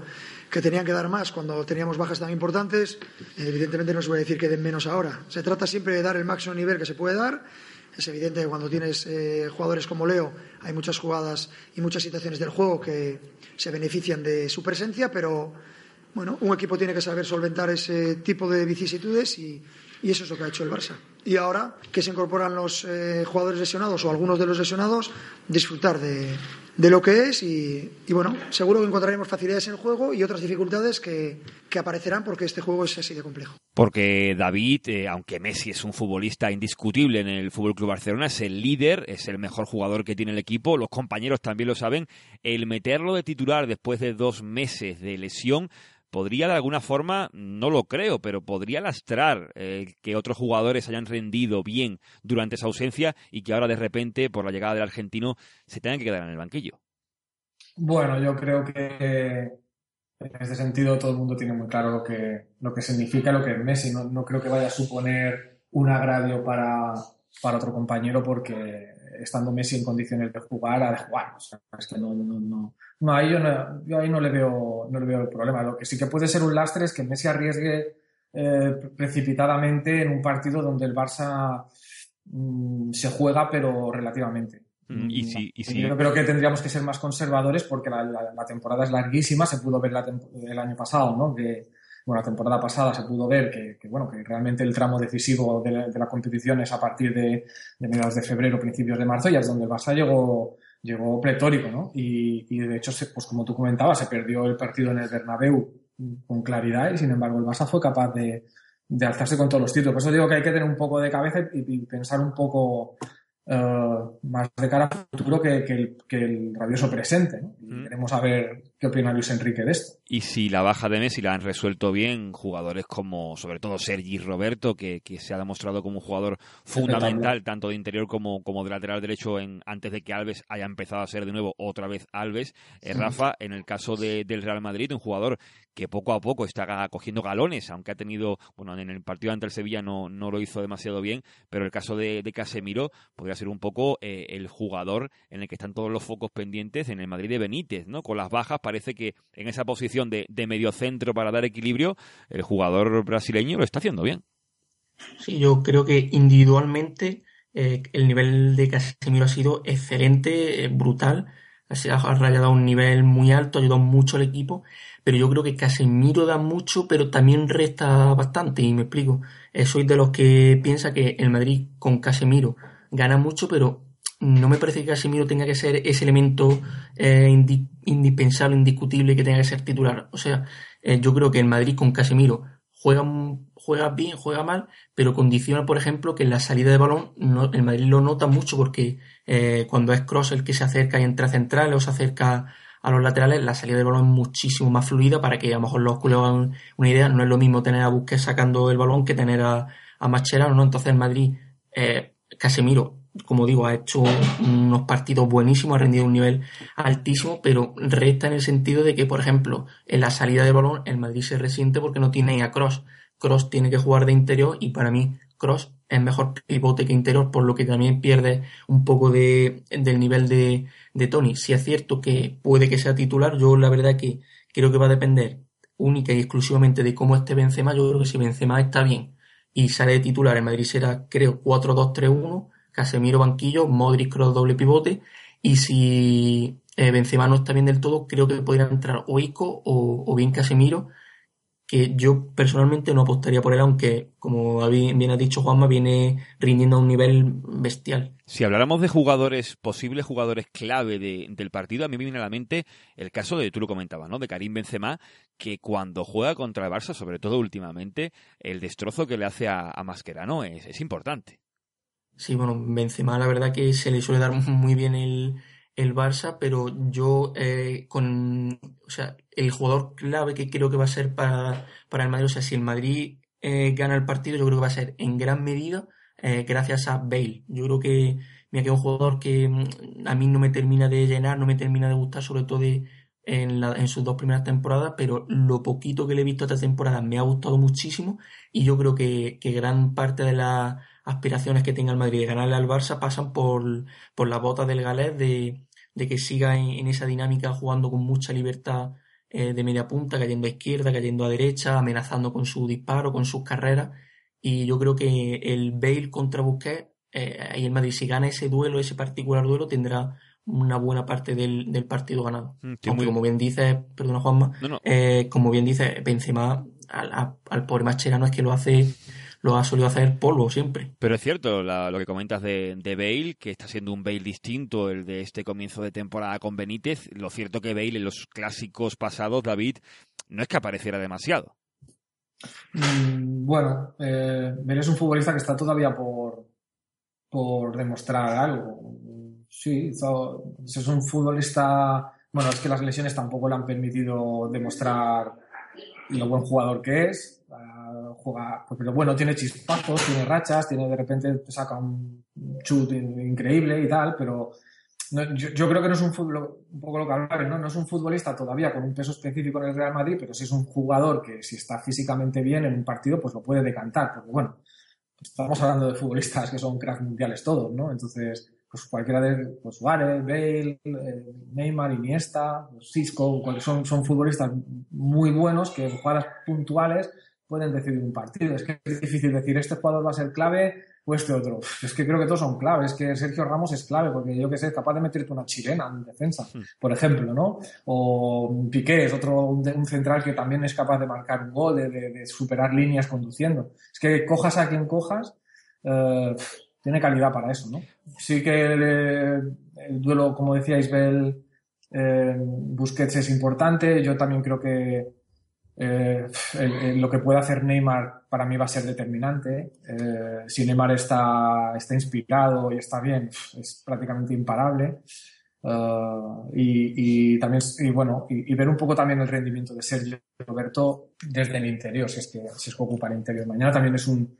J: que tenían que dar más cuando teníamos bajas tan importantes, evidentemente no se puede decir que den menos ahora. Se trata siempre de dar el máximo nivel que se puede dar es evidente que cuando tienes eh, jugadores como Leo hay muchas jugadas y muchas situaciones del juego que se benefician de su presencia, pero bueno, un equipo tiene que saber solventar ese tipo de vicisitudes y, eso es lo que ha hecho el Barça. Y ahora que se incorporan los eh, jugadores lesionados o algunos de los lesionados, disfrutar de, de lo que es y, bueno, seguro que encontraremos facilidades en el juego y otras dificultades que, que aparecerán porque este juego es así de complejo.
F: Porque David, eh, aunque Messi es un futbolista indiscutible en el Fútbol Club Barcelona, es el líder, es el mejor jugador que tiene el equipo, los compañeros también lo saben, el meterlo de titular después de dos meses de lesión podría de alguna forma, no lo creo, pero podría lastrar eh, que otros jugadores hayan rendido bien durante esa ausencia y que ahora de repente, por la llegada del argentino, se tengan que quedar en el banquillo.
H: Bueno, yo creo que en este sentido todo el mundo tiene muy claro lo que, lo que significa lo que es Messi. No, no creo que vaya a suponer un agravio para, para otro compañero porque estando Messi en condiciones de jugar, a de jugar. O sea, es que no, no, no, no, ahí yo, no, yo ahí no le veo, no le veo el problema. Lo que sí que puede ser un lastre es que Messi arriesgue eh, precipitadamente en un partido donde el Barça mm, se juega, pero relativamente.
F: Mm, y sí, y sí.
H: Yo creo que tendríamos que ser más conservadores porque la, temporada es larguísima, se pudo ver el año pasado, ¿no? Que, bueno, la temporada pasada se pudo ver que, bueno, que realmente el tramo decisivo de la, competición es a partir de, de, mediados de febrero, principios de marzo, y es donde el Barça llegó, llegó pletórico, ¿no? Y, y de hecho, pues como tú comentabas, se perdió el partido en el Bernabéu con claridad y sin embargo el Barça fue capaz de, de alzarse con todos los títulos. Por eso digo que hay que tener un poco de cabeza y, pensar un poco eh, más de cara al futuro que, el, que el, rabioso presente. Mm. Queremos saber qué opina Luis Enrique de esto.
F: Y si la baja de Messi la han resuelto bien jugadores como, sobre todo, Sergi Roberto, que, se ha demostrado como un jugador fundamental, tanto de interior como, como de lateral derecho, en, antes de que Alves haya empezado a ser de nuevo otra vez Alves. Eh, Rafa, en el caso del Real Madrid, un jugador que poco a poco está cogiendo galones, aunque ha tenido, bueno, en el partido ante el Sevilla no, no lo hizo demasiado bien, pero el caso de, Casemiro podría ser un poco eh, el jugador en el que están todos los focos pendientes en el Madrid de Benítez, ¿no? Con las bajas parece que en esa posición de, de medio centro para dar equilibrio, el jugador brasileño lo está haciendo bien.
G: Sí, yo creo que individualmente eh, el nivel de Casemiro ha sido excelente, eh, brutal, ha rayado a un nivel muy alto, ha ayudado mucho al equipo pero yo creo que Casemiro da mucho, pero también resta bastante, y me explico. Eh, soy de los que piensa que el Madrid con Casemiro gana mucho, pero no me parece que Casemiro tenga que ser ese elemento eh, indispensable, indiscutible, que tenga que ser titular. O sea, eh, yo creo que el Madrid con Casemiro juega, juega bien, juega mal, pero condiciona, por ejemplo, que en la salida de balón el Madrid lo nota mucho porque cuando es Cross el que se acerca y entra central o se acerca a los laterales, la salida del balón es muchísimo más fluida para que a lo mejor los culos hagan una idea. No es lo mismo tener a Busquets sacando el balón que tener a, a Mascherano, ¿no? Entonces el Madrid, eh, Casemiro, como digo, ha hecho unos partidos buenísimos, ha rendido un nivel altísimo, pero resta en el sentido de que, por ejemplo, en la salida del balón el Madrid se resiente porque no tiene a Cross. Cross tiene que jugar de interior y para mí Cross es mejor pivote que interior, por lo que también pierde un poco de, del nivel de, de Tony. Si es cierto que puede que sea titular, yo la verdad que creo que va a depender única y exclusivamente de cómo esté Benzema. Yo creo que si Benzema está bien y sale de titular, en Madrid será, creo, 4-2-3-1, Casemiro banquillo, Modric cross doble pivote. Y si eh, Benzema no está bien del todo, creo que podría entrar o o, bien Casemiro que yo personalmente no apostaría por él, aunque, como bien ha dicho Juanma, viene rindiendo a un nivel bestial.
F: Si habláramos de jugadores, posibles jugadores clave del partido, a mí me viene a la mente el caso de, tú lo comentabas, ¿no? De Karim Benzema, que cuando juega contra el Barça, sobre todo últimamente, el destrozo que le hace a, Mascherano es, es importante.
G: Sí, bueno, Benzema la verdad que se le suele dar muy bien el, el Barça, pero yo eh, con, o sea, el jugador clave que creo que va a ser para, para el Madrid, o sea, si el Madrid eh, gana el partido, yo creo que va a ser en gran medida eh, gracias a Bale. Yo creo que me ha quedado un jugador que mm, a mí no me termina de llenar, no me termina de gustar, sobre todo en, la, en sus dos primeras temporadas, pero lo poquito que le he visto esta temporada me ha gustado muchísimo y yo creo que, que gran parte de las aspiraciones que tenga el Madrid de ganarle al Barça pasan por, por la bota del galés de, de que siga en, esa dinámica jugando con mucha libertad eh, de media punta, cayendo a izquierda, cayendo a derecha, amenazando con su disparo, con sus carreras. Y yo creo que el Bale contra Busquets, eh, y el Madrid, si gana ese duelo, ese particular duelo, tendrá una buena parte del, partido ganado. Mm, Aunque, como bien dice, perdona Juanma, Eh, como bien dice Benzema, al, al pobre Mascherano es que lo hace lo ha solido hacer polvo siempre.
F: Pero es cierto lo que comentas de, de, Bale, que está siendo un Bale distinto el de este comienzo de temporada con Benítez. Lo cierto que Bale en los clásicos pasados, David, no es que apareciera demasiado.
H: Mm, bueno, eh, Bale es un futbolista que está todavía por, por demostrar algo. Sí, es un futbolista. Bueno, es que las lesiones tampoco le han permitido demostrar lo buen jugador que es juega, pues, pero bueno, tiene chispazos, tiene rachas, tiene de repente saca un chut increíble y tal, pero yo, creo que no es un fútbol, un poco lo que hablaba, ¿no? no es un futbolista todavía con un peso específico en el Real Madrid, pero sí es un jugador que si está físicamente bien en un partido, pues lo puede decantar, porque bueno, estamos hablando de futbolistas que son cracks mundiales todos, ¿no? Entonces, pues cualquiera de pues Suárez, Bale, eh, Neymar, Iniesta, Cisco, son, son futbolistas muy buenos que en jugadas puntuales pueden decidir un partido. Es que es difícil decir, este jugador va a ser clave o este otro. Es que creo que todos son claves. Es que Sergio Ramos es clave porque yo que sé, es capaz de meterte una chilena en defensa, hmm. por ejemplo, ¿no? O Piqué es otro, un central que también es capaz de marcar un gol, de, superar líneas conduciendo. Es que cojas a quien cojas, eh, tiene calidad para eso, ¿no? Sí que el, duelo, como decía Isabel, eh, Busquets es importante. Yo también creo que eh, lo que puede hacer Neymar para mí va a ser determinante. Eh, si Neymar está, está inspirado y está bien, es prácticamente imparable. Uh, y, también y bueno y, ver un poco también el rendimiento de Sergio Roberto desde el interior si es que si es que ocupa el interior mañana también es un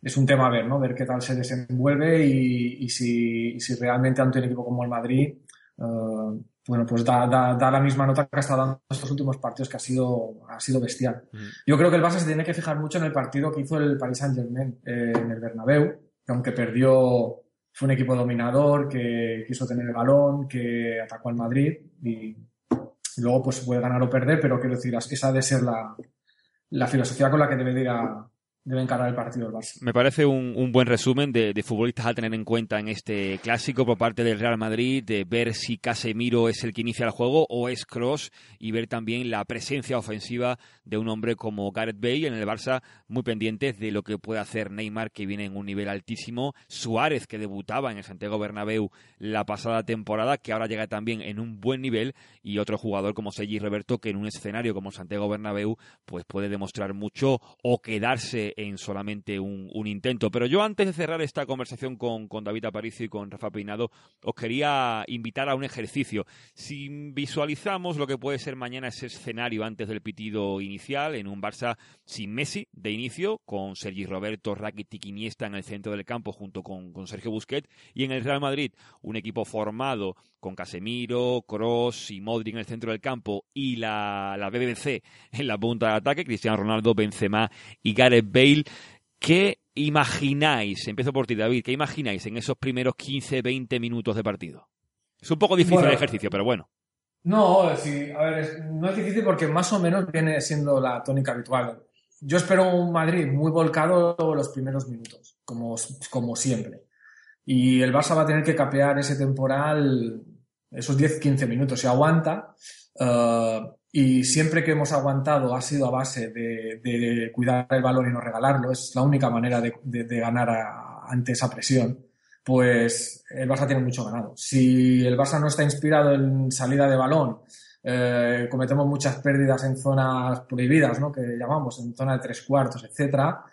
H: es un tema a ver no ver qué tal se desenvuelve y, si, si realmente ante un equipo como el Madrid uh, bueno, pues da, da, la misma nota que ha estado dando estos últimos partidos, que ha sido, ha sido bestial. Yo creo que el Barça se tiene que fijar mucho en el partido que hizo el Paris Saint-Germain eh, en el Bernabéu, que aunque perdió, fue un equipo dominador, que quiso tener el balón, que atacó al Madrid y, luego pues puede ganar o perder, pero quiero decir, esa de ser la, la filosofía con la que debe ir a, el partido Barça.
F: Me parece un, buen resumen de, futbolistas a tener en cuenta en este clásico por parte del Real Madrid, de ver si Casemiro es el que inicia el juego o es Cross y ver también la presencia ofensiva de un hombre como Gareth Bale en el Barça, muy pendientes de lo que puede hacer Neymar, que viene en un nivel altísimo, Suárez, que debutaba en el Santiago Bernabéu la pasada temporada, que ahora llega también en un buen nivel, y otro jugador como Sergi Roberto, que en un escenario como Santiago Bernabéu, pues puede demostrar mucho o quedarse en solamente un, intento. Pero yo antes de cerrar esta conversación con, con David Aparicio y con Rafa Peinado, os quería invitar a un ejercicio. Si visualizamos lo que puede ser mañana ese escenario antes del pitido inicial, en un Barça sin Messi de inicio, con Sergi Roberto, Rakitic Iniesta en el centro del campo junto con, con Sergio Busquets, y en el Real Madrid un equipo formado con Casemiro, Cross y Modric en el centro del campo y la, la BBC en la punta de ataque, Cristiano Ronaldo, Benzema y Gareth Bale. ¿Qué imagináis? Empiezo por ti, David. ¿Qué imagináis en esos primeros 15-20 minutos de partido? Es un poco difícil el ejercicio, pero bueno.
H: No, sí, a ver, no es difícil porque más o menos viene siendo la tónica habitual. Yo espero un Madrid muy volcado los primeros minutos, como, como siempre. Y el Barça va a tener que capear ese temporal esos 10-15 minutos. Si aguanta, uh, y siempre que hemos aguantado ha sido a base de, cuidar el balón y no regalarlo, es la única manera de, ganar ante esa presión, pues el Barça tiene mucho ganado. Si el Barça no está inspirado en salida de balón, eh, cometemos muchas pérdidas en zonas prohibidas, ¿no? que llamamos, en zona de tres cuartos, etcétera,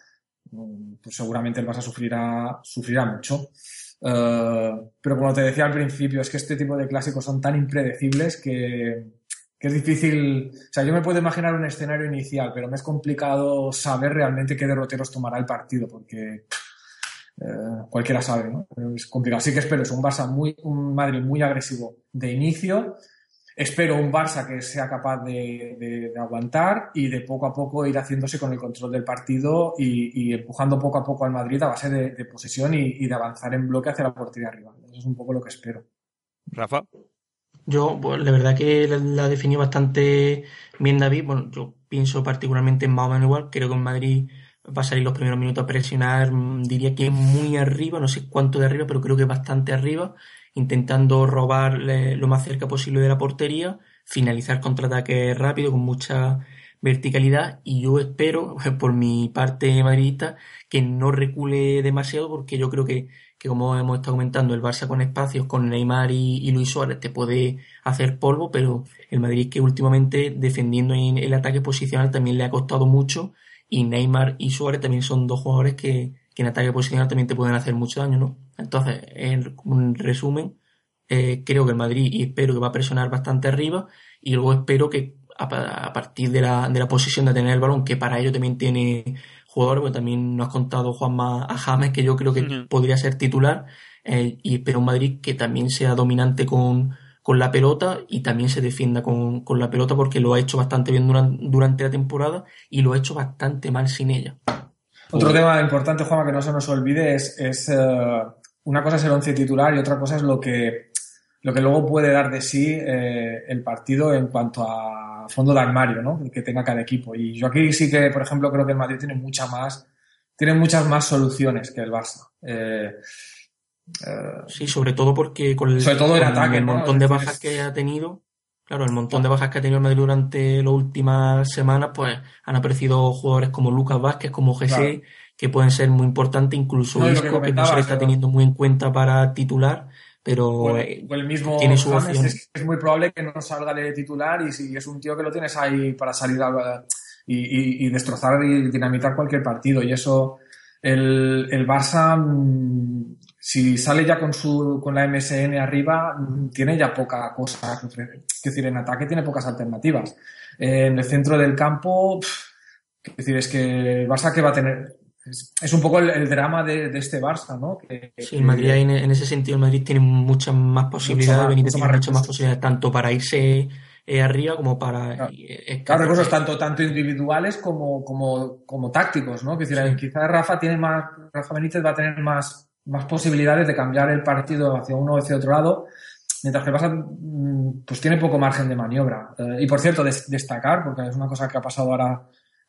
H: pues seguramente el Barça sufrirá, sufrirá mucho. Eh, pero como te decía al principio, es que este tipo de clásicos son tan impredecibles que, es difícil. O sea, yo me puedo imaginar un escenario inicial, pero me es complicado saber realmente qué derroteros tomará el partido, porque eh, cualquiera sabe, ¿no? Es complicado. Así que espero, es un Barça muy, un Madrid muy agresivo de inicio. Espero un Barça que sea capaz de, aguantar y de poco a poco ir haciéndose con el control del partido y, empujando poco a poco al Madrid a base de, posesión y, de avanzar en bloque hacia la portería arriba. Eso es un poco lo que espero.
F: Rafa.
G: Yo, pues, la verdad que la, definió bastante bien David. Bueno, yo pienso particularmente en más o menos igual. Creo que en Madrid va a salir los primeros minutos a presionar, mm, diría que muy arriba, no sé cuánto de arriba, pero creo que bastante arriba, intentando robar lo más cerca posible de la portería, finalizar contraataques rápido, con mucha verticalidad, y yo espero, por mi parte madridista, que no recule demasiado, porque yo creo que que como hemos estado comentando, el Barça con espacios, con Neymar y, Luis Suárez te puede hacer polvo, pero el Madrid que últimamente defendiendo en el ataque posicional también le ha costado mucho y Neymar y Suárez también son dos jugadores que, en ataque posicional también te pueden hacer mucho daño, ¿no? Entonces, en un resumen, eh, creo que el Madrid y espero que va a presionar bastante arriba y luego espero que a, partir de la, de la posición de tener el balón, que para ello también tiene jugador, porque también nos has contado Juanma a James, que yo creo que podría ser titular, eh, y pero un Madrid que también sea dominante con, con la pelota y también se defienda con, con, la pelota porque lo ha hecho bastante bien durante, durante la temporada y lo ha hecho bastante mal sin ella.
H: Otro tema importante, Juanma, que no se nos olvide es, es eh, una cosa es el once titular y otra cosa es lo que, lo que luego puede dar de sí eh, el partido en cuanto a fondo de armario ¿no? que tenga cada equipo. Y yo aquí sí que, por ejemplo, creo que el Madrid tiene mucha más tiene muchas más soluciones que el Barça. Eh,
G: sí, sobre todo porque con el,
H: sobre todo el, ataque,
G: el montón de bajas que ha tenido, claro, el montón de bajas que ha tenido el Madrid durante las últimas semanas, pues han aparecido jugadores como Lucas Vázquez, como Jesse, que pueden ser muy importantes, incluso Isco, que, no se le está teniendo muy en cuenta para titular pero
H: el mismo tiene su es, es, muy probable que no salga de titular y si es un tío que lo tienes ahí para salir a, y, y, destrozar y dinamitar cualquier partido. Y eso el, el Barça mm, si sale ya con su con la MSN arriba mm, tiene ya poca cosa es decir en ataque tiene pocas alternativas. En el centro del campo es decir es que Barça que va a tener es, un poco el, drama de, este Barça, ¿no?
G: sí, el Madrid en, ese sentido, el Madrid tiene muchas más posibilidades, Benítez tiene muchas más posibilidades, tanto para irse eh, arriba como para...
H: Claro, eh, recursos tanto, tanto individuales como, como, como tácticos, ¿no? Que decir, quizás Rafa tiene más, Rafa Benítez va a tener más, más posibilidades de cambiar el partido hacia uno o hacia otro lado, mientras que el Barça mm, pues tiene poco margen de maniobra. Eh, y por cierto, destacar, porque es una cosa que ha pasado ahora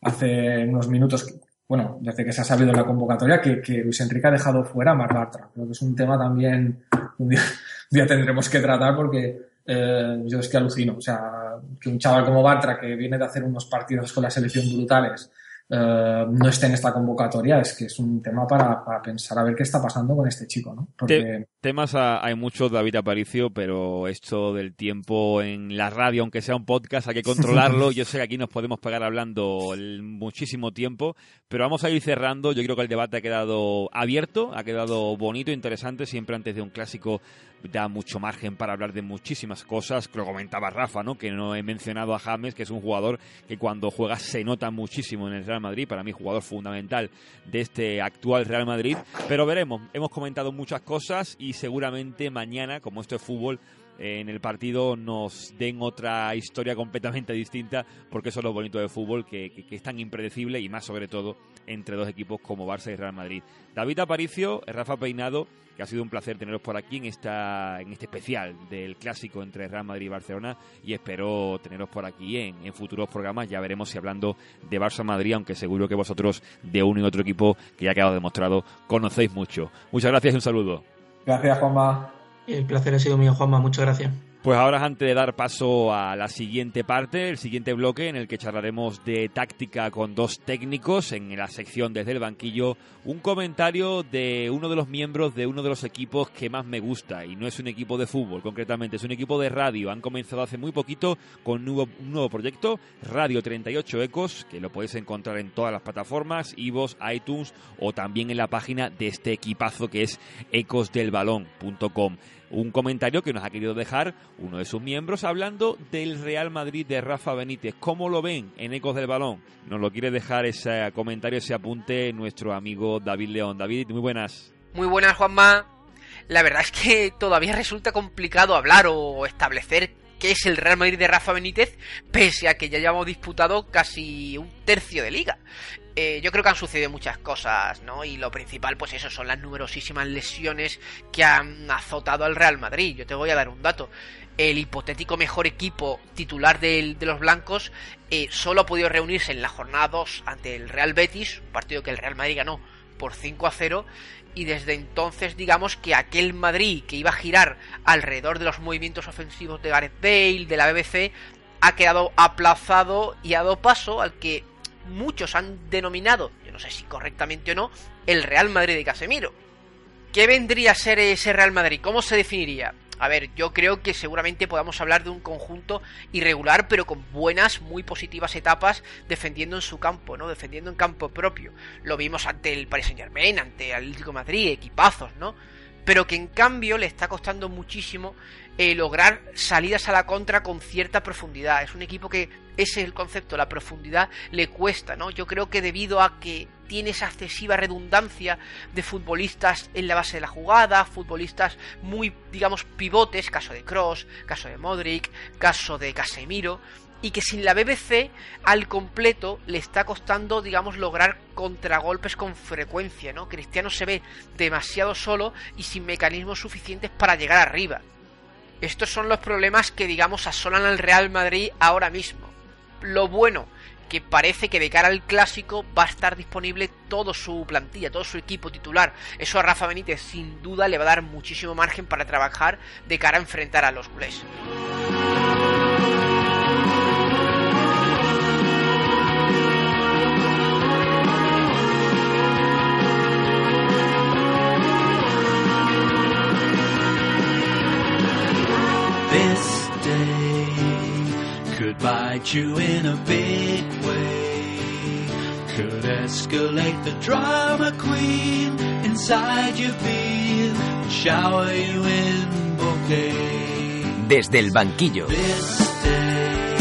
H: hace unos minutos bueno, desde que se ha sabido en la convocatoria, que, que Luis Enrique ha dejado fuera a Mar Bartra. Creo que es un tema también un día, tendremos que tratar porque eh, yo es que alucino. O sea, que un chaval como Bartra, que viene de hacer unos partidos con la selección brutales, eh, no esté en esta convocatoria, es que es un tema para, para, pensar a ver qué está pasando con este chico, ¿no?
F: Porque... temas hay muchos, David Aparicio, pero esto del tiempo en la radio, aunque sea un podcast, hay que controlarlo. Yo sé que aquí nos podemos pegar hablando muchísimo tiempo, pero vamos a ir cerrando. Yo creo que el debate ha quedado abierto, ha quedado bonito, interesante, siempre antes de un clásico da mucho margen para hablar de muchísimas cosas. Lo comentaba Rafa, ¿no? Que no he mencionado a James, que es un jugador que cuando juega se nota muchísimo en el Real Madrid. Para mí, jugador fundamental de este actual Real Madrid. Pero veremos. Hemos comentado muchas cosas y seguramente mañana, como esto es fútbol, en el partido nos den otra historia completamente distinta, porque eso es lo bonito del fútbol, que, es tan impredecible y más sobre todo entre dos equipos como Barça y Real Madrid. David Aparicio, Rafa Peinado, que ha sido un placer teneros por aquí en esta en este especial del clásico entre Real Madrid y Barcelona y espero teneros por aquí en, futuros programas. Ya veremos si hablando de Barça Madrid aunque seguro que vosotros de uno y otro equipo que ya ha demostrado conocéis mucho. Muchas gracias y un saludo.
H: Gracias Juanma
G: el placer ha sido mío Juanma. Muchas gracias
F: pues ahora antes de dar paso a la siguiente parte, el siguiente bloque en el que charlaremos de táctica con dos técnicos en la sección desde el banquillo, un comentario de uno de los miembros de uno de los equipos que más me gusta y no es un equipo de fútbol concretamente, es un equipo de radio. Han comenzado hace muy poquito con un nuevo, un nuevo proyecto, Radio 38 Ecos, que lo podéis encontrar en todas las plataformas, iVoox, iTunes o también en la página de este equipazo que es ecosdelbalón.com un comentario que nos ha querido dejar uno de sus miembros hablando del Real Madrid de Rafa Benítez. ¿Cómo lo ven en Ecos del Balón? Nos lo quiere dejar ese comentario, ese apunte nuestro amigo David León. David, muy buenas.
K: Muy buenas, Juanma. La verdad es que todavía resulta complicado hablar o establecer qué es el Real Madrid de Rafa Benítez, pese a que ya hayamos disputado casi un tercio de liga. Eh, yo creo que han sucedido muchas cosas, ¿no? Y lo principal, pues eso, son las numerosísimas lesiones que han azotado al Real Madrid. Yo te voy a dar un dato. El hipotético mejor equipo titular de, los blancos eh, solo ha podido reunirse en la jornada 2 ante el Real Betis, un partido que el Real Madrid ganó por 5 a 0 y desde entonces digamos que aquel Madrid que iba a girar alrededor de los movimientos ofensivos de Gareth Bale, de la BBC, ha quedado aplazado y ha dado paso al que muchos han denominado, yo no sé si correctamente o no, el Real Madrid de Casemiro. ¿Qué vendría a ser ese Real Madrid? ¿Cómo se definiría? A ver, yo creo que seguramente podamos hablar de un conjunto irregular, pero con buenas, muy positivas etapas defendiendo en su campo, ¿no? Defendiendo en campo propio. Lo vimos ante el Paris Saint Germain, ante el Atlético Madrid, equipazos, ¿no? Pero que en cambio le está costando muchísimo eh, lograr salidas a la contra con cierta profundidad. Es un equipo que ese es el concepto, la profundidad le cuesta, ¿no? Yo creo que debido a que tiene esa excesiva redundancia de futbolistas en la base de la jugada, futbolistas muy, digamos, pivotes, caso de Cross, caso de Modric, caso de Casemiro, y que sin la BBC al completo le está costando, digamos, lograr contragolpes con frecuencia, ¿no? Cristiano se ve demasiado solo y sin mecanismos suficientes para llegar arriba. Estos son los problemas que, digamos, asolan al Real Madrid ahora mismo. Lo bueno, que parece que de cara al clásico va a estar disponible todo su plantilla, todo su equipo titular. Eso a Rafa Benítez sin duda le va a dar muchísimo margen para trabajar de cara a enfrentar a los culés.
L: This day could bite you in a big way. Could escalate the drama queen inside your being and shower you in bouquet.
E: Desde el banquillo.
L: This day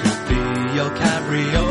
L: could be your cabriolet.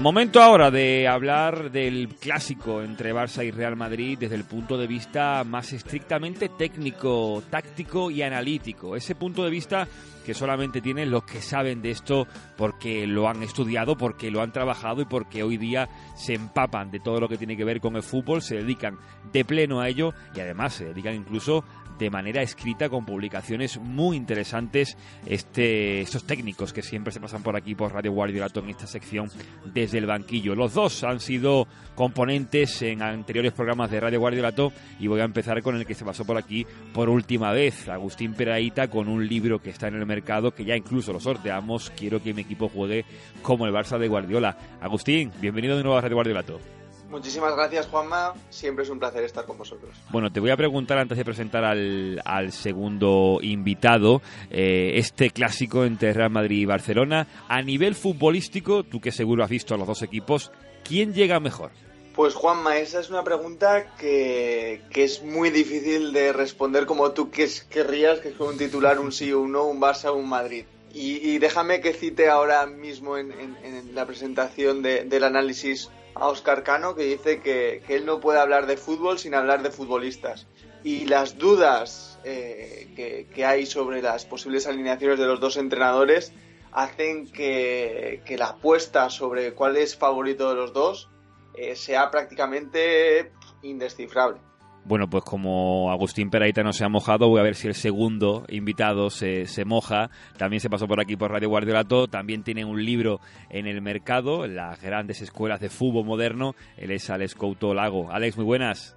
F: Momento ahora de hablar del clásico entre Barça y Real Madrid desde el punto de vista más estrictamente técnico, táctico y analítico. Ese punto de vista que solamente tienen los que saben de esto porque lo han estudiado, porque lo han trabajado y porque hoy día se empapan de todo lo que tiene que ver con el fútbol, se dedican de pleno a ello y además se dedican incluso de manera escrita con publicaciones muy interesantes este, estos técnicos que siempre se pasan por aquí por Radio Guardiolato en esta sección desde el banquillo. Los dos han sido componentes en anteriores programas de Radio Guardiolato y voy a empezar con el que se pasó por aquí por última vez, Agustín Peraíta con un libro que está en el mercado que ya incluso lo sorteamos, quiero que mi equipo juegue como el Barça de Guardiola. Agustín, bienvenido de nuevo a Radio Guardiolato.
M: Muchísimas gracias, Juanma. Siempre es un placer estar con vosotros.
F: Bueno, te voy a preguntar antes de presentar al, al segundo invitado, eh, este clásico entre Real Madrid y Barcelona. A nivel futbolístico, tú que seguro has visto a los dos equipos, ¿quién llega mejor?
M: Pues Juanma, esa es una pregunta que, que es muy difícil de responder como tú que querrías, que es un titular, un sí o un no, un Barça o un Madrid. Y, y déjame que cite ahora mismo en, en, en la presentación de, del análisis a Oscar Cano que dice que, que, él no puede hablar de fútbol sin hablar de futbolistas. Y las dudas eh, que, que, hay sobre las posibles alineaciones de los dos entrenadores hacen que, que la apuesta sobre cuál es favorito de los dos eh, sea prácticamente indescifrable.
F: Bueno, pues como Agustín Peraita no se ha mojado, voy a ver si el segundo invitado se, se, moja. También se pasó por aquí por Radio Guardiolato. También tiene un libro en el mercado, las grandes escuelas de fútbol moderno. Él es Alex Couto Lago. Alex, muy buenas.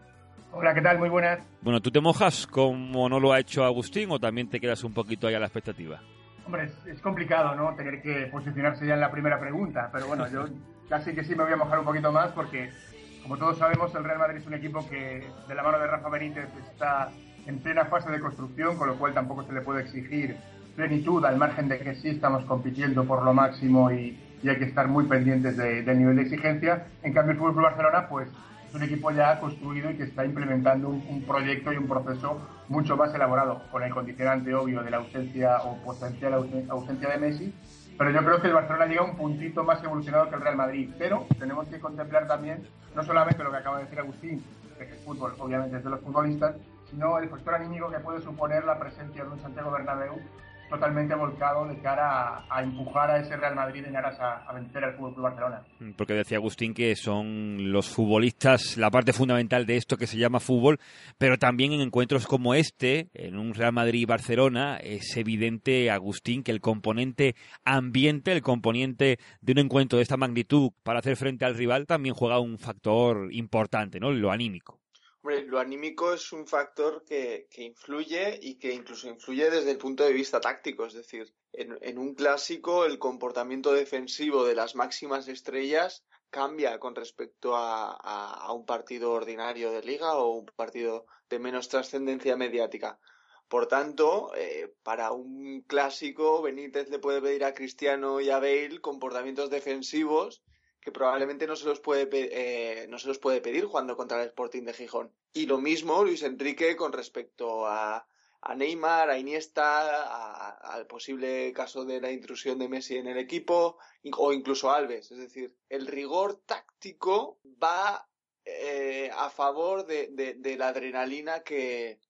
N: Hola, ¿qué tal? Muy buenas.
F: Bueno, ¿tú te mojas como no lo ha hecho Agustín o también te quedas un poquito ahí a la expectativa?
N: Hombre, es, es complicado, ¿no? Tener que posicionarse ya en la primera pregunta. Pero bueno, yo casi que sí me voy a mojar un poquito más porque como todos sabemos, el Real Madrid es un equipo que de la mano de Rafa Benítez está en plena fase de construcción, con lo cual tampoco se le puede exigir plenitud al margen de que sí estamos compitiendo por lo máximo y, y hay que estar muy pendientes de, del nivel de exigencia. En cambio, el Fútbol Barcelona, pues es un equipo ya construido y que está implementando un, un, proyecto y un proceso mucho más elaborado, con el condicionante obvio de la ausencia o potencial ausencia de Messi, pero yo creo que el Barcelona llega un puntito más evolucionado que el Real Madrid. Pero tenemos que contemplar también no solamente lo que acaba de decir Agustín, que el fútbol obviamente es de los futbolistas, sino el factor anímico que puede suponer la presencia de un Santiago Bernabéu totalmente volcado de cara a, empujar a ese Real Madrid en aras a, a vencer al Fútbol Club Barcelona.
F: Porque decía Agustín que son los futbolistas la parte fundamental de esto que se llama fútbol, pero también en encuentros como este, en un Real Madrid-Barcelona, es evidente, Agustín, que el componente ambiente, el componente de un encuentro de esta magnitud para hacer frente al rival también juega un factor importante, ¿no? Lo anímico.
M: Lo anímico es un factor que, que, influye y que incluso influye desde el punto de vista táctico. Es decir, en, un clásico el comportamiento defensivo de las máximas estrellas cambia con respecto a, a, a un partido ordinario de liga o un partido de menos trascendencia mediática. Por tanto, eh, para un clásico, Benítez le puede pedir a Cristiano y a Bale comportamientos defensivos que probablemente no se los puede eh, no se los puede pedir jugando contra el Sporting de Gijón. Y lo mismo Luis Enrique con respecto a, a Neymar, a Iniesta, al posible caso de la intrusión de Messi en el equipo o incluso Alves. Es decir, el rigor táctico va eh, a favor de, de, la adrenalina que,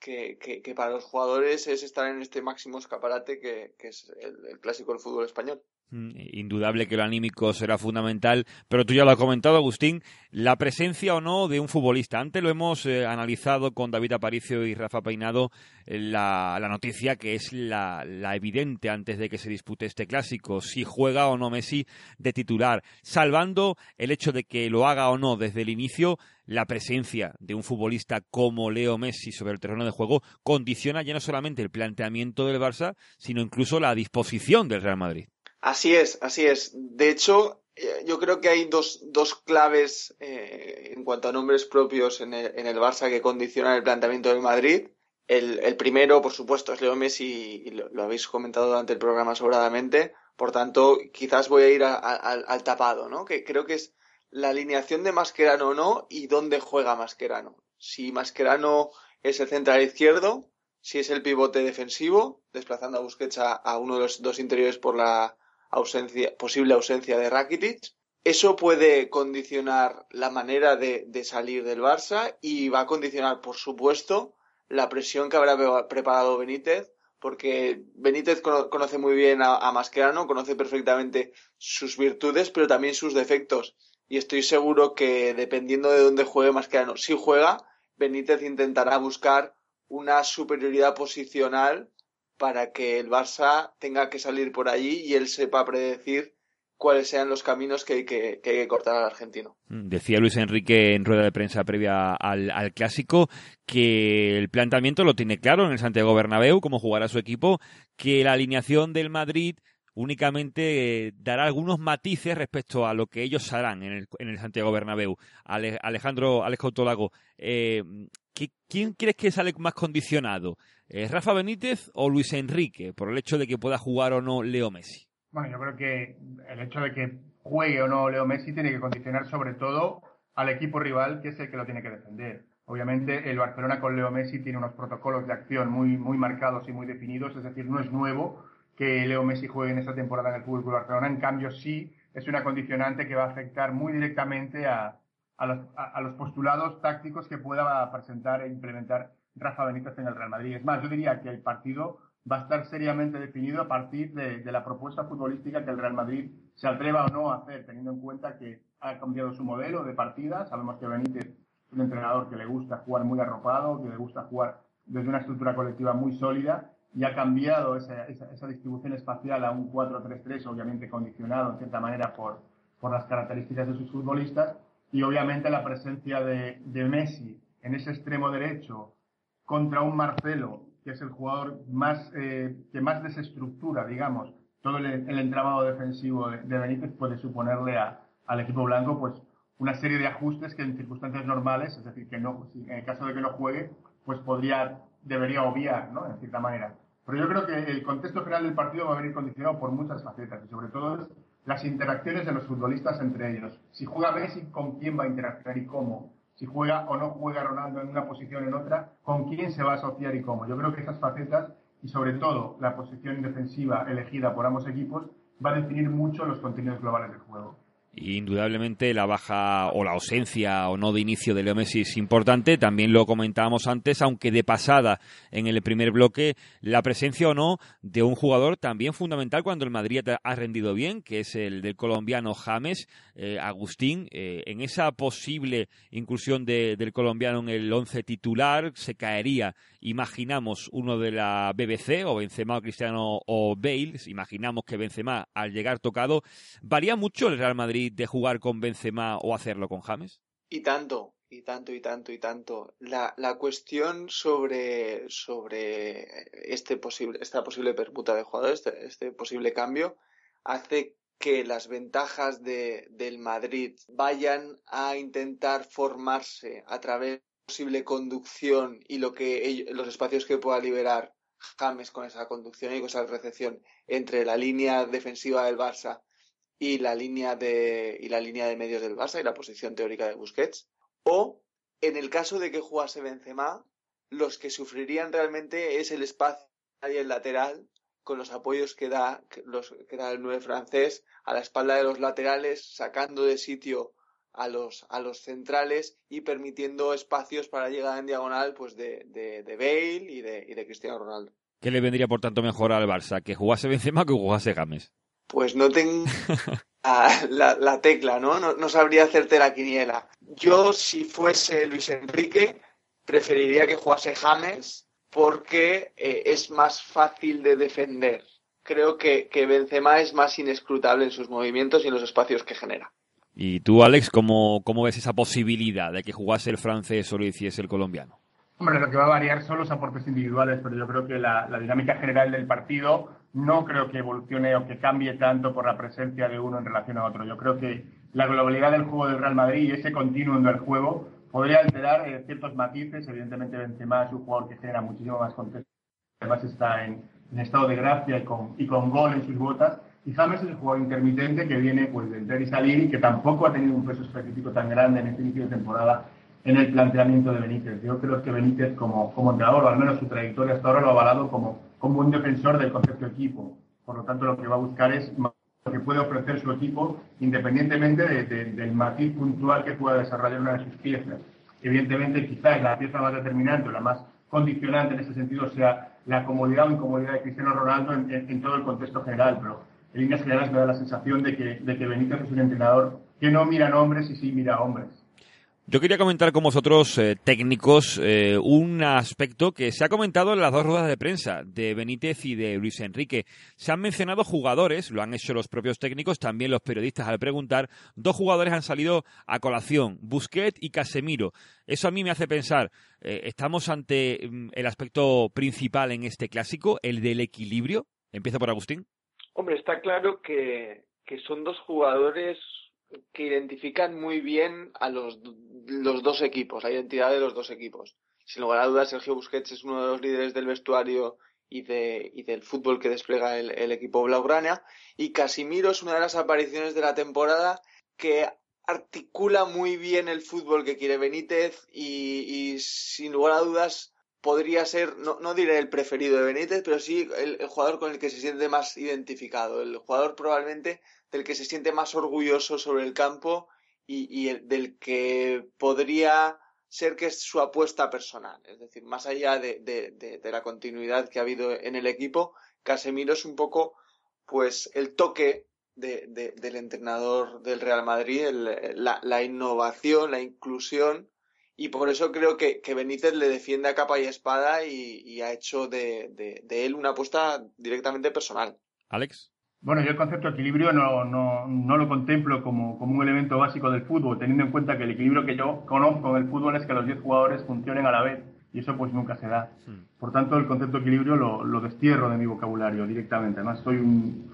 M: que, que, para los jugadores es estar en este máximo escaparate que, que es el clásico del fútbol español.
F: Mm, Indudable que lo anímico será fundamental, pero tú ya lo has comentado, Agustín, la presencia o no de un futbolista. Antes lo hemos eh, analizado con David Aparicio y Rafa Peinado, eh, la, noticia que es la evidente antes de que se dispute este clásico, si juega o no Messi de titular, salvando el hecho de que lo haga o no desde el inicio, la presencia de un futbolista como Leo Messi sobre el terreno de juego condiciona ya no solamente el planteamiento del Barça, sino incluso la disposición del Real Madrid.
M: Así es, así es. De hecho, eh, yo creo que hay dos, dos claves eh, en cuanto a nombres propios en el, en el Barça que condicionan el planteamiento del Madrid. El, el primero, por supuesto, es Leo Messi y lo, habéis comentado durante el programa sobradamente. Por tanto, quizás voy a ir al, al tapado, ¿no? Que creo que es la alineación de Mascherano o no y dónde juega Mascherano. Si Mascherano es el central izquierdo, si es el pivote defensivo, desplazando a Busquets a uno de los dos interiores por la posible ausencia de Rakitic. Eso puede condicionar la manera de, de salir del Barça y va a condicionar, por supuesto, la presión que habrá pre- preparado Benítez, porque Benítez cono- conoce muy bien a, a Mascherano, conoce perfectamente sus virtudes, pero también sus defectos. Y estoy seguro que dependiendo de dónde juegue Mascherano, si juega, Benítez intentará buscar una superioridad posicional para que el Barça tenga que salir por allí y él sepa predecir cuáles sean los caminos que hay que, que hay que cortar al argentino.
F: Mm, Decía Luis Enrique en rueda de prensa previa al, al clásico que el planteamiento lo tiene claro en el Santiago Bernabéu, cómo jugará su equipo, que la alineación del Madrid únicamente eh, dará algunos matices respecto a lo que ellos harán en el, en el Santiago Bernabéu. Ale- Alejandro Alex eh, ¿qué- ¿quién crees que sale más condicionado? Eh, ¿Rafa Benítez o Luis Enrique? Por el hecho de que pueda jugar o no Leo Messi.
N: Bueno, yo creo que el hecho de que juegue o no Leo Messi tiene que condicionar sobre todo al equipo rival, que es el que lo tiene que defender. Obviamente, el Barcelona con Leo Messi tiene unos protocolos de acción muy, muy marcados y muy definidos, es decir, no es nuevo que Leo Messi juegue en esta temporada en el Fútbol Barcelona. En cambio, sí es una condicionante que va a afectar muy directamente a, a los, a- a los postulados tácticos que pueda presentar e implementar Rafa Benítez en el Real Madrid. Es más, yo diría que el partido va a estar seriamente definido a partir de, de la propuesta futbolística que el Real Madrid se atreva o no a hacer, teniendo en cuenta que ha cambiado su modelo de partida. Sabemos que Benítez es un entrenador que le gusta jugar muy arropado, que le gusta jugar desde una estructura colectiva muy sólida y ha cambiado esa, esa- esa distribución espacial a un 4-3-3, obviamente condicionado en cierta manera por, por las características de sus futbolistas y obviamente la presencia de, Messi en ese extremo derecho contra un Marcelo, que es el jugador más eh, que más desestructura, digamos, todo el, el entramado defensivo de, Benítez puede suponerle a- al equipo blanco pues una serie de ajustes que en circunstancias normales, es decir, que no, si en el caso de que no juegue, pues podría, debería obviar, ¿no? En cierta manera. Pero yo creo que el contexto general del partido va a venir condicionado por muchas facetas y sobre todo es las interacciones de los futbolistas entre ellos. Si juega Messi, ¿con quién va a interaccionar y cómo? Si juega o no juega Ronaldo en una posición o en otra, ¿con quién se va a asociar y cómo? Yo creo que esas facetas y sobre todo la posición defensiva elegida por ambos equipos va a definir mucho los contenidos globales del juego.
F: Indudablemente la baja o la ausencia o no de inicio de Leo Messi es importante, también lo comentábamos antes, aunque de pasada en el primer bloque, la presencia o no de un jugador también fundamental cuando el Madrid ha rendido bien, que es el del colombiano James, eh, Agustín, eh, en esa posible incursión de- del colombiano en el once titular se caería, imaginamos, uno de la BBC o Benzema o Cristiano o Bale, imaginamos que Benzema al llegar tocado, ¿varía mucho el Real Madrid de jugar con Benzema o hacerlo con James?
M: Y tanto, y tanto, y tanto, y tanto. La, la cuestión sobre, sobre este posible, esta posible permuta de jugadores, este, este posible cambio, hace que las ventajas de, del Madrid vayan a intentar formarse a través de posible conducción y lo que los espacios que pueda liberar James con esa conducción y con esa recepción entre la línea defensiva del Barça y la línea de y la línea de medios del Barça y la posición teórica de Busquets o en el caso de que jugase Benzema los que sufrirían realmente es el espacio y el lateral con los apoyos que da los que da el 9 francés a la espalda de los laterales sacando de sitio a los a los centrales y permitiendo espacios para llegar en diagonal pues de, de, de Bale y de, y de Cristiano Ronaldo
F: ¿Qué le vendría por tanto mejor al Barça? ¿Que jugase Benzema o que jugase James?
M: Pues no tengo la, la, tecla, ¿no? ¿no? No sabría hacerte la quiniela. Yo, si fuese Luis Enrique, preferiría que jugase James porque eh, es más fácil de defender. Creo que, que Benzema es más inescrutable en sus movimientos y en los espacios que genera.
F: ¿Y tú, Alex, cómo, cómo ves esa posibilidad de que jugase el francés o lo hiciese el colombiano?
N: Hombre, lo que va a variar son los aportes individuales, pero yo creo que la, la, dinámica general del partido no creo que evolucione o que cambie tanto por la presencia de uno en relación a otro. Yo creo que la globalidad del juego del Real Madrid y ese continuum del juego podría alterar eh, ciertos matices. Evidentemente, Benzema es un jugador que genera muchísimo más contexto. Además, está en, en estado de gracia y con, y con gol en sus botas. Y James es el jugador intermitente que viene pues, del Terry Salir y que tampoco ha tenido un peso específico tan grande en este inicio de temporada en el planteamiento de Benítez. Yo creo que Benítez, como, como entrenador, o al menos su trayectoria hasta ahora, lo ha avalado como, como un defensor del concepto equipo. Por lo tanto, lo que va a buscar es lo que puede ofrecer su equipo, independientemente de, de, del matiz puntual que pueda desarrollar una de sus piezas. Evidentemente, quizás la pieza más determinante o la más condicionante en ese sentido sea la comodidad o incomodidad de Cristiano Ronaldo en, en, en todo el contexto general, pero en líneas generales me da la sensación de que, de que Benítez es un entrenador que no mira nombres y sí mira hombres.
F: Yo quería comentar con vosotros, eh, técnicos, eh, un aspecto que se ha comentado en las dos ruedas de prensa de Benítez y de Luis Enrique. Se han mencionado jugadores, lo han hecho los propios técnicos, también los periodistas al preguntar. Dos jugadores han salido a colación, Busquets y Casemiro. Eso a mí me hace pensar, eh, ¿estamos ante mm, el aspecto principal en este clásico, el del equilibrio? Empiezo por Agustín.
M: Hombre, está claro que, que son dos jugadores que identifican muy bien a los, los dos equipos, la identidad de los dos equipos. Sin lugar a dudas, Sergio Busquets es uno de los líderes del vestuario y, de, y del fútbol que despliega el, equipo blaugrana. Y Casimiro es una de las apariciones de la temporada que articula muy bien el fútbol que quiere Benítez y, y sin lugar a dudas podría ser, no, no, diré el preferido de Benítez, pero sí el, jugador con el que se siente más identificado, el jugador probablemente del que se siente más orgulloso sobre el campo y, y el, del que podría ser que es su apuesta personal. Es decir, más allá de, de, la continuidad que ha habido en el equipo, Casemiro es un poco pues el toque del entrenador del Real Madrid, el, la, la, innovación, la inclusión, y por eso creo que, que Benítez le defiende a capa y espada y, y ha hecho de, él una apuesta directamente personal.
F: Alex.
N: Bueno, yo el concepto de equilibrio no, no, no lo contemplo como, como, un elemento básico del fútbol, teniendo en cuenta que el equilibrio que yo conozco en el fútbol es que los 10 jugadores funcionen a la vez y eso pues nunca se da. Por tanto, el concepto de equilibrio lo, lo destierro de mi vocabulario directamente. Además, soy un,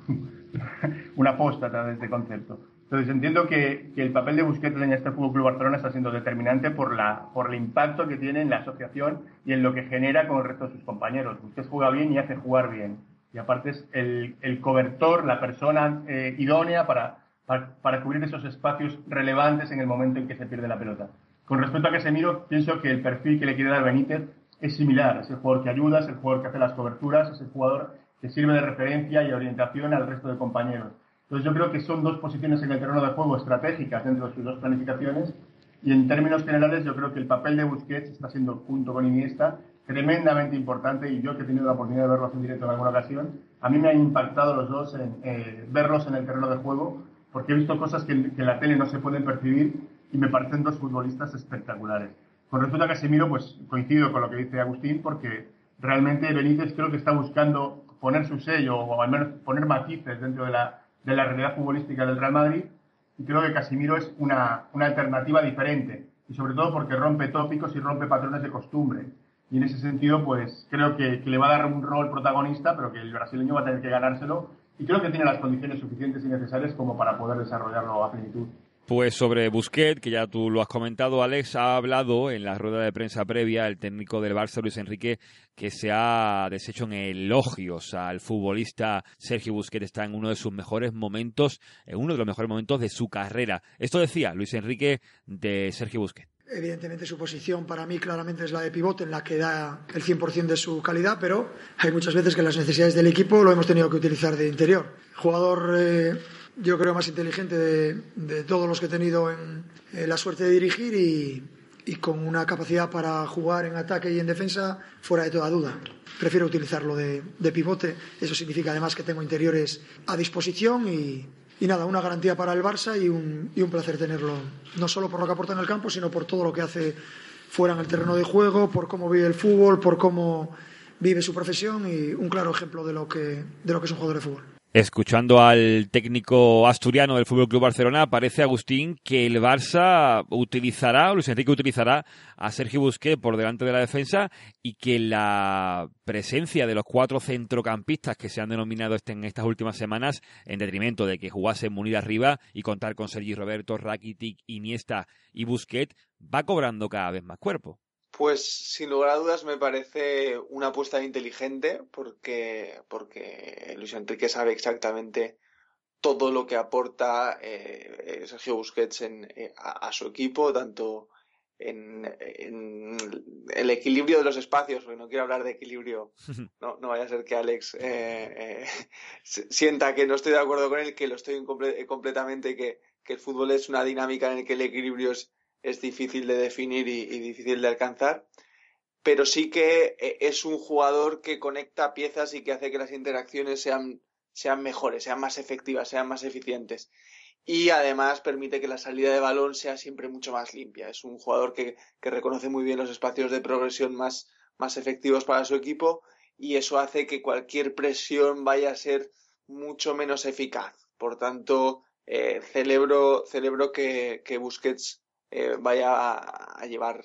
N: una apóstata de este concepto. Entonces entiendo que, que, el papel de Busquets en este Fútbol Club Barcelona está siendo determinante por, la, por el impacto que tiene en la asociación y en lo que genera con el resto de sus compañeros. Busquets juega bien y hace jugar bien y aparte es el, el cobertor, la persona eh, idónea para, para, para, cubrir esos espacios relevantes en el momento en que se pierde la pelota. Con respecto a Casemiro, pienso que el perfil que le quiere dar Benítez es similar. Es el jugador que ayuda, es el jugador que hace las coberturas, es el jugador que sirve de referencia y orientación al resto de compañeros. Entonces yo creo que son dos posiciones en el terreno de juego estratégicas dentro de sus dos planificaciones y en términos generales yo creo que el papel de Busquets está siendo junto con Iniesta tremendamente importante y yo que he tenido la oportunidad de verlos en directo en alguna ocasión, a mí me han impactado los dos en eh, verlos en el terreno de juego porque he visto cosas que, que, en la tele no se pueden percibir y me parecen dos futbolistas espectaculares. Con respecto a Casemiro, pues coincido con lo que dice Agustín porque realmente Benítez creo que está buscando poner su sello o al menos poner matices dentro de la, de la realidad futbolística del Real Madrid y creo que Casemiro es una, una alternativa diferente y sobre todo porque rompe tópicos y rompe patrones de costumbre y en ese sentido, pues creo que, le va a dar un rol protagonista, pero que el brasileño va a tener que ganárselo y creo que tiene las condiciones suficientes y necesarias como para poder desarrollarlo a plenitud.
F: Pues sobre Busquets, que ya tú lo has comentado, Alex, ha hablado en la rueda de prensa previa el técnico del Barça, Luis Enrique, que se ha deshecho en elogios al futbolista Sergio Busquets. Está en uno de sus mejores momentos, en uno de los mejores momentos de su carrera. Esto decía Luis Enrique de Sergio Busquets.
J: Evidentemente su posición para mí claramente es la de pivote en la que da el 100% de su calidad, pero hay muchas veces que las necesidades del equipo lo hemos tenido que utilizar de interior. Jugador, eh, yo creo, más inteligente de, todos los que he tenido en, eh, la suerte de dirigir y, con una capacidad para jugar en ataque y en defensa fuera de toda duda. Prefiero utilizarlo de pivote, eso significa además que tengo interiores a disposición y, y nada, una garantía para el Barça y un, y un placer tenerlo, no solo por lo que aporta en el campo, sino por todo lo que hace fuera en el terreno de juego, por cómo vive el fútbol, por cómo vive su profesión y un claro ejemplo de lo que, de lo que es un jugador de fútbol.
F: Escuchando al técnico asturiano del Fútbol Club Barcelona, parece Agustín que el Barça utilizará, Luis Enrique utilizará a Sergio Busquets por delante de la defensa y que la presencia de los cuatro centrocampistas que se han denominado este- en estas últimas semanas, en detrimento de que jugase Munir arriba y contar con Sergi Roberto, Rakitic, Iniesta y Busquets, va cobrando cada vez más cuerpo.
M: Pues sin lugar a dudas me parece una apuesta inteligente porque, porque Luis Enrique sabe exactamente todo lo que aporta eh, eh, Sergio Busquets en, eh, a, a su equipo, tanto en, en el equilibrio de los espacios, porque no quiero hablar de equilibrio, no, no vaya a ser que Alex eh, eh, sienta que no estoy de acuerdo con él, que lo estoy comple- completamente, que, que el fútbol es una dinámica en la que el equilibrio es, es difícil de definir y, difícil de alcanzar, pero sí que eh, es un jugador que conecta piezas y que hace que las interacciones sean, sean mejores, sean más efectivas, sean más eficientes. Y además permite que la salida de balón sea siempre mucho más limpia. Es un jugador que, que reconoce muy bien los espacios de progresión más, más efectivos para su equipo y eso hace que cualquier presión vaya a ser mucho menos eficaz. Por tanto, eh, celebro, celebro que, que Busquets eh, vaya a, a llevar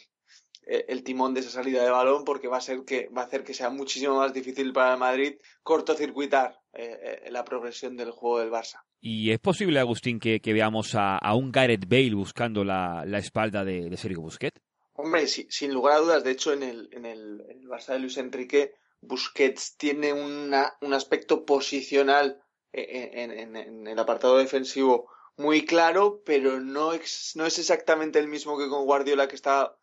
M: eh, el timón de esa salida de balón porque va a ser que va a hacer que sea muchísimo más difícil para el Madrid cortocircuitar eh, eh, la progresión del juego del Barça.
F: ¿Y es posible, Agustín, que, que veamos a, a un Gareth Bale buscando la, la espalda de, de Sergio Busquets?
M: Hombre, sí, sin lugar a dudas, de hecho, en el, en el, en el Barça de Luis Enrique, Busquets tiene una, un aspecto posicional en- en el apartado defensivo muy claro, pero no, ex- no es exactamente el mismo que con Guardiola, que está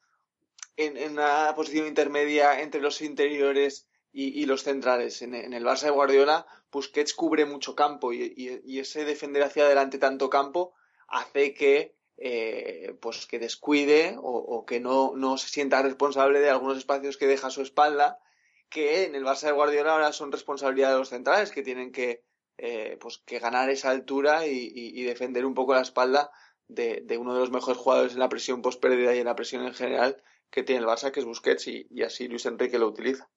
M: en, una posición intermedia entre los interiores y, los centrales. En, el Barça de Guardiola, Busquets cubre mucho campo y ese defender hacia adelante tanto campo hace que eh, pues que descuide o, o que no, no se sienta responsable de algunos espacios que deja a su espalda, que en el Barça de Guardiola ahora son responsabilidad de los centrales, que tienen que, eh, pues, que ganar esa altura y, y- y defender un poco la espalda de, de uno de los mejores jugadores en la presión post pérdida y en la presión en general que tiene el Barça, que es Busquets, y, y así Luis Enrique lo utiliza.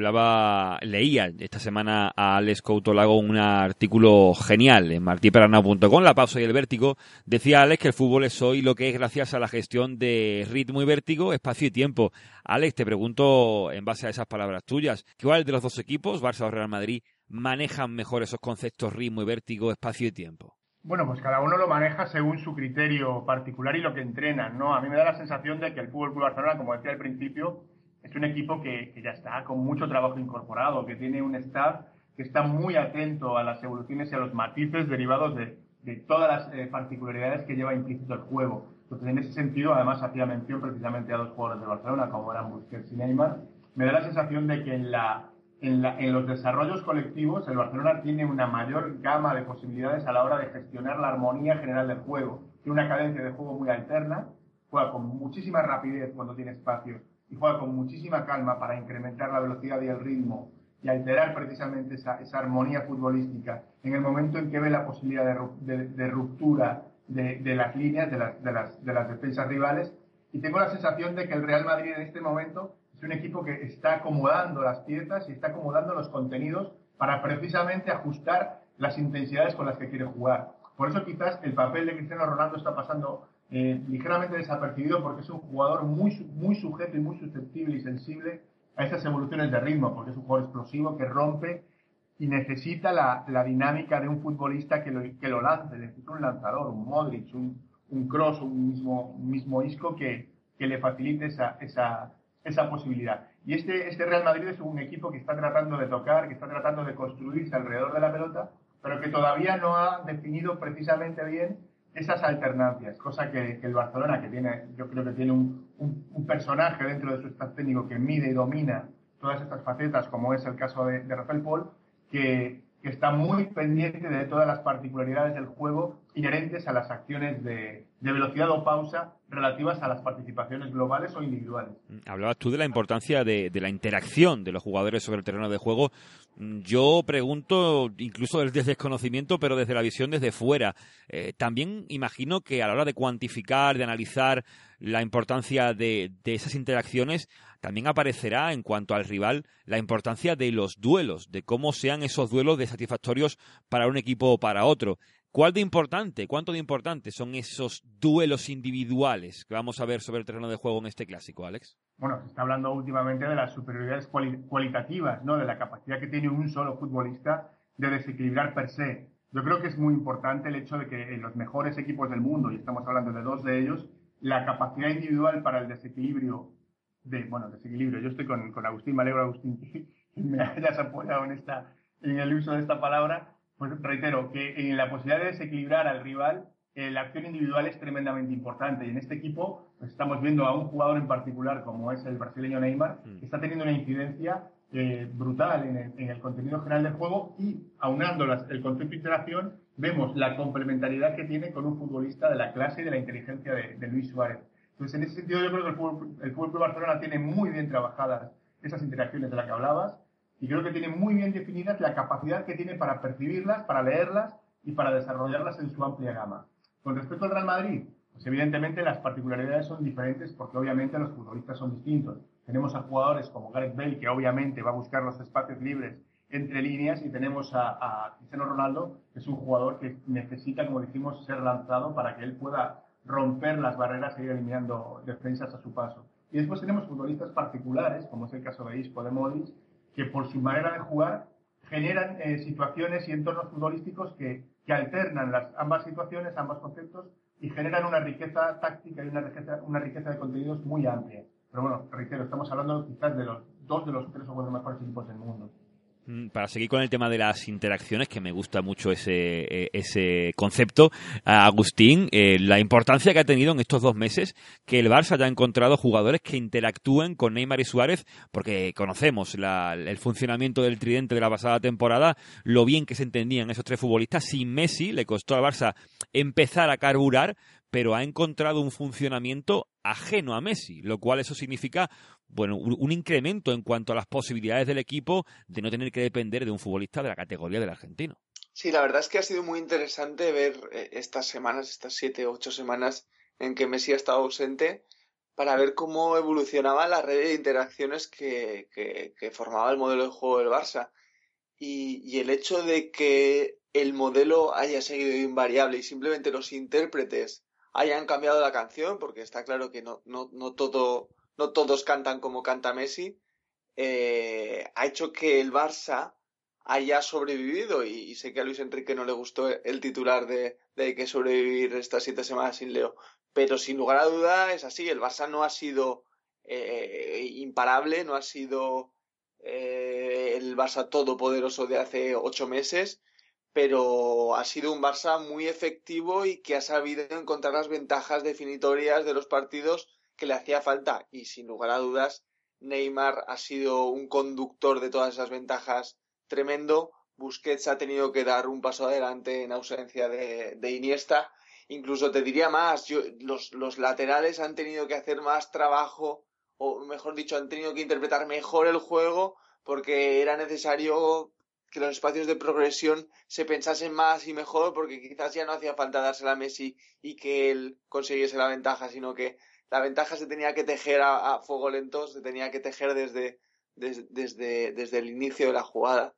F: Hablaba, leía esta semana a Alex Couto Lago un artículo genial en martiperanao.com, La pausa y el vértigo. Decía Alex que el fútbol es hoy lo que es gracias a la gestión de ritmo y vértigo, espacio y tiempo. Alex, te pregunto, en base a esas palabras tuyas, ¿cuál de los dos equipos, Barça o Real Madrid, manejan mejor esos conceptos ritmo y vértigo, espacio y tiempo?
N: Bueno, pues cada uno lo maneja según su criterio particular y lo que entrenan, ¿no? A mí me da la sensación de que el Fútbol Club Barcelona, como decía al principio, es un equipo que, que ya está con mucho trabajo incorporado, que tiene un staff que está muy atento a las evoluciones y a los matices derivados de, de todas las eh, particularidades que lleva implícito el juego. Entonces, en ese sentido, además hacía mención precisamente a dos jugadores de Barcelona, como eran Busquets y Neymar. Me da la sensación de que en la en, los desarrollos colectivos, el Barcelona tiene una mayor gama de posibilidades a la hora de gestionar la armonía general del juego. Tiene una cadencia de juego muy alterna, juega con muchísima rapidez cuando tiene espacio y juega con muchísima calma para incrementar la velocidad y el ritmo y alterar precisamente esa, esa armonía futbolística en el momento en que ve la posibilidad de, ru- de- de ruptura de, las líneas, de, las, de las defensas rivales. Y tengo la sensación de que el Real Madrid en este momento es un equipo que está acomodando las piezas y está acomodando los contenidos para precisamente ajustar las intensidades con las que quiere jugar. Por eso quizás el papel de Cristiano Ronaldo está pasando eh, ligeramente desapercibido porque es un jugador muy, muy sujeto y muy susceptible y sensible a esas evoluciones de ritmo, porque es un jugador explosivo que rompe y necesita la, la dinámica de un futbolista que lo, que lo lance, necesita un lanzador, un Modric, un, un Cross, un mismo, un mismo Isco que, que le facilite esa, esa posibilidad. Y este, este Real Madrid es un equipo que está tratando de tocar, que está tratando de construirse alrededor de la pelota, pero que todavía no ha definido precisamente bien esas alternancias, cosa que, el Barcelona, que tiene, yo creo que tiene un, un- personaje dentro de su staff técnico que mide y domina todas estas facetas, como es el caso de, de Rafael Paul, que, que está muy pendiente de todas las particularidades del juego inherentes a las acciones de, de velocidad o pausa relativas a las participaciones globales o individuales.
F: Hablabas tú de la importancia de, de, la interacción de los jugadores sobre el terreno de juego. Yo pregunto, incluso desde desconocimiento, pero desde la visión desde fuera. Eh, también imagino que a la hora de cuantificar, de analizar la importancia de, de esas interacciones, también aparecerá en cuanto al rival la importancia de los duelos, de cómo sean esos duelos de satisfactorios para un equipo o para otro. ¿Cuál de importante, cuánto de importante son esos duelos individuales que vamos a ver sobre el terreno de juego en este clásico, Alex?
N: Bueno, se está hablando últimamente de las superioridades cuali cualitativas, ¿no? De la capacidad que tiene un solo futbolista de desequilibrar per se. Yo creo que es muy importante el hecho de que en los mejores equipos del mundo, y estamos hablando de dos de ellos, la capacidad individual para el desequilibrio de, bueno, desequilibrio. Yo estoy con, con Agustín, me alegro Agustín que me hayas apoyado en esta, en el uso de esta palabra, pues reitero que en la posibilidad de desequilibrar al rival, eh, la acción individual es tremendamente importante. Y en este equipo pues estamos viendo a un jugador en particular, como es el brasileño Neymar, que está teniendo una incidencia eh, brutal en el, en el, contenido general del juego y aunando las, el concepto de interacción, vemos la complementariedad que tiene con un futbolista de la clase y de la inteligencia de, de Luis Suárez. Entonces, en ese sentido, yo creo que el Fútbol, el Fútbol Club Barcelona tiene muy bien trabajadas esas interacciones de las que hablabas y creo que tiene muy bien definidas la capacidad que tiene para percibirlas, para leerlas y para desarrollarlas en su amplia gama. Con respecto al Real Madrid, pues evidentemente las particularidades son diferentes porque obviamente los futbolistas son distintos. Tenemos a jugadores como Gareth Bale que obviamente va a buscar los espacios libres entre líneas y tenemos a, a Cristiano Ronaldo que es un jugador que necesita, como decimos, ser lanzado para que él pueda romper las barreras e ir eliminando defensas a su paso. Y después tenemos futbolistas particulares, como es el caso de Isco de Modric, que por su manera de jugar generan eh, situaciones y entornos futbolísticos que, que alternan las, ambas situaciones, ambos conceptos y generan una riqueza táctica y una riqueza, una riqueza de contenidos muy amplia. Pero bueno, reitero, estamos hablando quizás de los dos de los tres o cuatro mejores equipos del mundo.
F: Mm, para seguir con el tema de las interacciones, que me gusta mucho ese, e, ese concepto, Agustín, eh, la importancia que ha tenido en estos dos meses que el Barça haya encontrado jugadores que interactúen con Neymar y Suárez, porque conocemos el funcionamiento del tridente de la pasada temporada, lo bien que se entendían esos tres futbolistas. Sin Messi le costó al Barça empezar a carburar, pero ha encontrado un funcionamiento ajeno a Messi, lo cual eso significa bueno, un, incremento en cuanto a las posibilidades del equipo de no tener que depender de un futbolista de la categoría del argentino.
M: Sí, la verdad es que ha sido muy interesante ver eh, estas semanas, estas siete, ocho semanas en que Messi ha estado ausente, para ver cómo evolucionaba la red de interacciones que, que, que formaba el modelo de juego del Barça. Y, y, el hecho de que el modelo haya seguido invariable y simplemente los intérpretes hayan cambiado la canción, porque está claro que no, no, no todo no todos cantan como canta Messi, eh, ha hecho que el Barça haya sobrevivido y, sé que a Luis Enrique no le gustó el titular de, de que sobrevivir estas siete semanas sin Leo, pero sin lugar a duda es así, el Barça no ha sido eh, imparable, no ha sido eh, el Barça todopoderoso de hace ocho meses, pero ha sido un Barça muy efectivo y que ha sabido encontrar las ventajas definitorias de los partidos que le hacía falta y sin lugar a dudas Neymar ha sido un conductor de todas esas ventajas tremendo. Busquets ha tenido que dar un paso adelante en ausencia de, Iniesta. Incluso te diría más, yo, los, los laterales han tenido que hacer más trabajo, o mejor dicho, han tenido que interpretar mejor el juego porque era necesario que los espacios de progresión se pensasen más y mejor porque quizás ya no hacía falta dársela a Messi y que él consiguiese la ventaja, sino que la ventaja se tenía que tejer a, fuego lento, se tenía que tejer desde, desde, desde, el inicio de la jugada.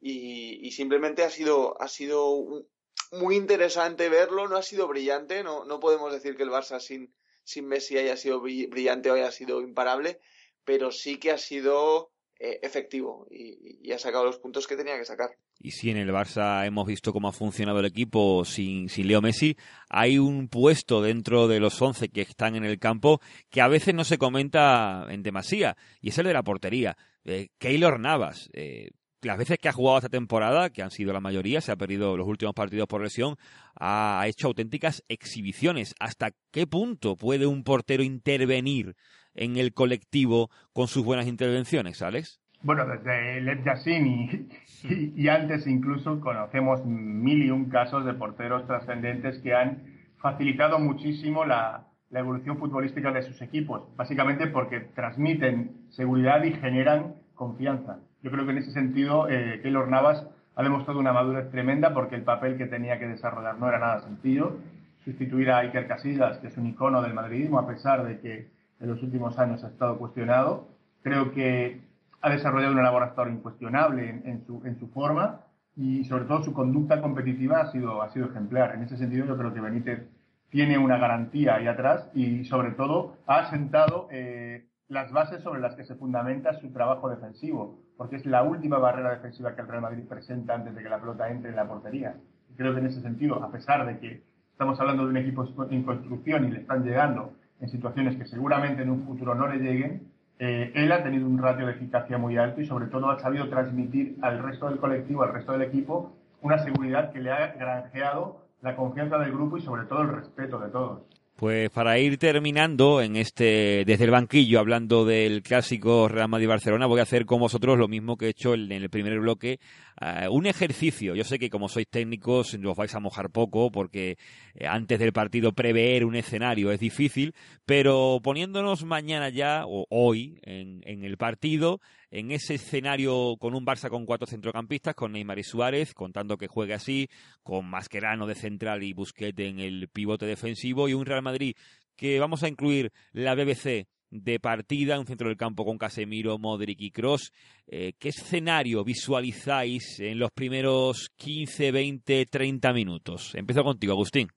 M: Y, simplemente ha sido, ha sido muy interesante verlo, no ha sido brillante, no, no podemos decir que el Barça sin, sin Messi haya sido brillante o haya sido imparable, pero sí que ha sido eh, efectivo y, ha sacado los puntos que tenía que sacar.
F: Y si en el Barça hemos visto cómo ha funcionado el equipo sin, sin Leo Messi, hay un puesto dentro de los 11 que están en el campo que a veces no se comenta en demasía, y es el de la portería. Eh, Keylor Navas, eh, las veces que ha jugado esta temporada, que han sido la mayoría, se ha perdido los últimos partidos por lesión, ha hecho auténticas exhibiciones. ¿Hasta qué punto puede un portero intervenir en el colectivo con sus buenas intervenciones, Alex?
N: Bueno, desde Lev Yassin y, y, y antes incluso conocemos mil y un casos de porteros trascendentes que han facilitado muchísimo la, la evolución futbolística de sus equipos, básicamente porque transmiten seguridad y generan confianza. Yo creo que en ese sentido eh, Keylor Navas ha demostrado una madurez tremenda porque el papel que tenía que desarrollar no era nada sencillo. Sustituir a Iker Casillas, que es un icono del madridismo, a pesar de que en los últimos años ha estado cuestionado, creo que ha desarrollado una labor hasta ahora incuestionable en, en, su, en su forma y sobre todo su conducta competitiva ha sido, ha sido ejemplar. En ese sentido yo creo que Benítez tiene una garantía ahí atrás y sobre todo ha asentado eh, las bases sobre las que se fundamenta su trabajo defensivo, porque es la última barrera defensiva que el Real Madrid presenta antes de que la pelota entre en la portería. Creo que en ese sentido, a pesar de que estamos hablando de un equipo en construcción y le están llegando en situaciones que seguramente en un futuro no le lleguen, eh, él ha tenido un ratio de eficacia muy alto y sobre todo ha sabido transmitir al resto del colectivo, al resto del equipo, una seguridad que le ha granjeado la confianza del grupo y sobre todo el respeto de todos.
F: Pues para ir terminando en este desde el banquillo hablando del clásico Real Madrid Barcelona voy a hacer con vosotros lo mismo que he hecho en el primer bloque uh, un ejercicio. Yo sé que como sois técnicos os vais a mojar poco porque eh, antes del partido prever un escenario es difícil, pero poniéndonos mañana ya o hoy en, en el partido en ese escenario con un Barça con cuatro centrocampistas, con Neymar y Suárez, contando que juegue así, con Mascherano de central y Busquets en el pivote defensivo, y un Real Madrid que vamos a incluir la BBC de partida, un centro del campo con Casemiro, Modric y Cross. Eh, ¿Qué escenario visualizáis en los primeros 15, 20, 30 minutos? Empiezo contigo, Agustín.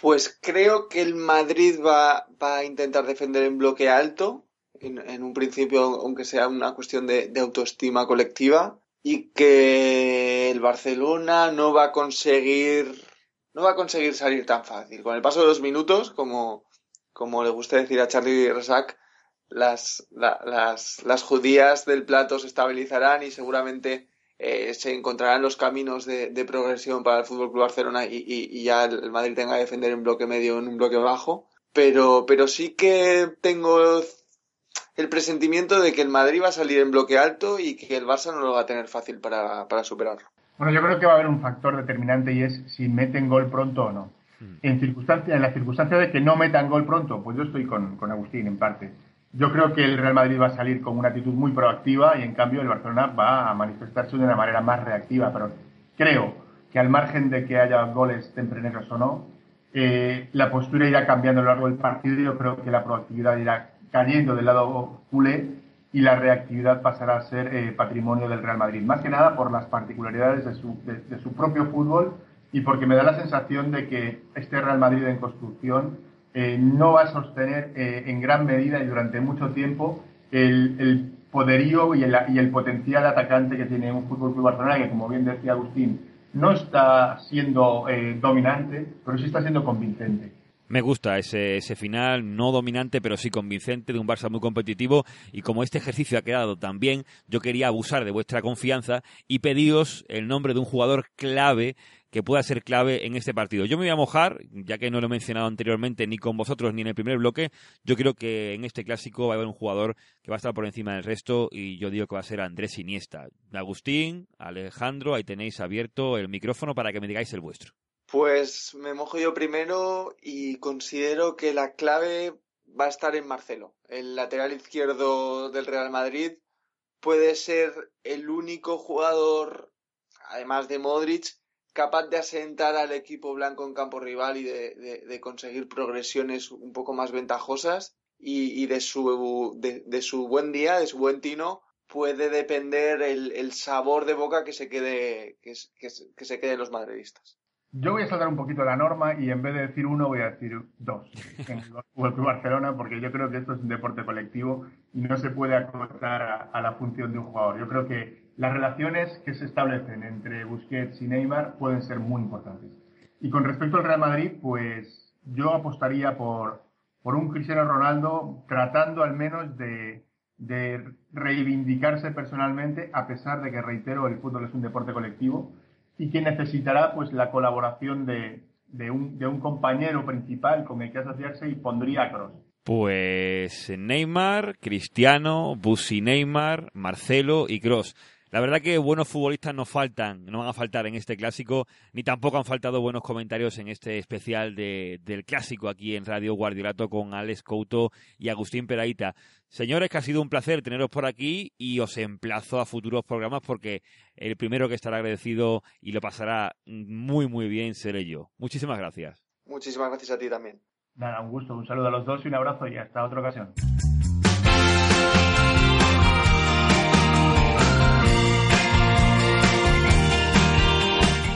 M: Pues creo que el Madrid va, a intentar defender en bloque alto, en, en, un principio, aunque sea una cuestión de, de, autoestima colectiva, y que el Barcelona no va a conseguir no va a conseguir salir tan fácil. Con el paso de los minutos, como, como le gusta decir a Charlie Resac, las, la, las, las judías del plato se estabilizarán y seguramente eh, se encontrarán los caminos de, de, progresión para el Fútbol Club Barcelona y, y, y, ya el Madrid tenga que defender en bloque medio en un bloque bajo. Pero, pero sí que tengo el presentimiento de que el Madrid va a salir en bloque alto y que el Barça no lo va a tener fácil para, para superarlo.
N: Bueno, yo creo que va a haber un factor determinante y es si meten gol pronto o no. En, circunstancia, en la circunstancia de que no metan gol pronto, pues yo estoy con, con Agustín en parte. Yo creo que el Real Madrid va a salir con una actitud muy proactiva y en cambio el Barcelona va a manifestarse de una manera más reactiva. Pero creo que al margen de que haya goles tempraneros o no, eh, la postura irá cambiando a lo largo del partido yo creo que la proactividad irá cayendo del lado culé y la reactividad pasará a ser eh, patrimonio del Real Madrid. Más que nada por las particularidades de su, de, de su, propio fútbol y porque me da la sensación de que este Real Madrid en construcción eh, no va a sostener eh, en gran medida y durante mucho tiempo el, poderío y el, y el, potencial atacante que tiene un Fútbol Club Barcelona que, como bien decía Agustín, no está siendo eh, dominante, pero sí está siendo convincente.
F: Me gusta ese, ese, final, no dominante, pero sí convincente, de un Barça muy competitivo. Y como este ejercicio ha quedado tan bien, yo quería abusar de vuestra confianza y pediros el nombre de un jugador clave que pueda ser clave en este partido. Yo me voy a mojar, ya que no lo he mencionado anteriormente ni con vosotros ni en el primer bloque. Yo creo que en este clásico va a haber un jugador que va a estar por encima del resto y yo digo que va a ser Andrés Iniesta. Agustín, Alejandro, ahí tenéis abierto el micrófono para que me digáis el vuestro.
M: Pues me mojo yo primero y considero que la clave va a estar en Marcelo. El lateral izquierdo del Real Madrid puede ser el único jugador, además de Modric, capaz de asentar al equipo blanco en campo rival y de, conseguir progresiones un poco más ventajosas y, de, su, de, su buen día, de su buen tino, puede depender el, sabor de boca que se quede, que, se quede en los madridistas.
N: Yo voy a saltar un poquito la norma y en vez de decir uno voy a decir dos en el Club Barcelona porque yo creo que esto es un deporte colectivo y no se puede acotar a, a, la función de un jugador. Yo creo que las relaciones que se establecen entre Busquets y Neymar pueden ser muy importantes. Y con respecto al Real Madrid, pues yo apostaría por, por un Cristiano Ronaldo tratando al menos de, de reivindicarse personalmente a pesar de que, reitero, el fútbol es un deporte colectivo y que necesitará pues la colaboración de, de, un, de un compañero principal con el que asociarse y pondría a Cross.
F: Pues Neymar, Cristiano, Busi Neymar, Marcelo y Cross. La verdad que buenos futbolistas no faltan, no van a faltar en este clásico, ni tampoco han faltado buenos comentarios en este especial de, del clásico aquí en Radio Guardiolato con Alex Couto y Agustín Peraita. Señores, que ha sido un placer teneros por aquí y os emplazo a futuros programas porque el primero que estará agradecido y lo pasará muy muy bien seré yo. Muchísimas gracias.
M: Muchísimas gracias a ti también.
N: Nada, un gusto, un saludo a los dos y un abrazo y hasta otra ocasión.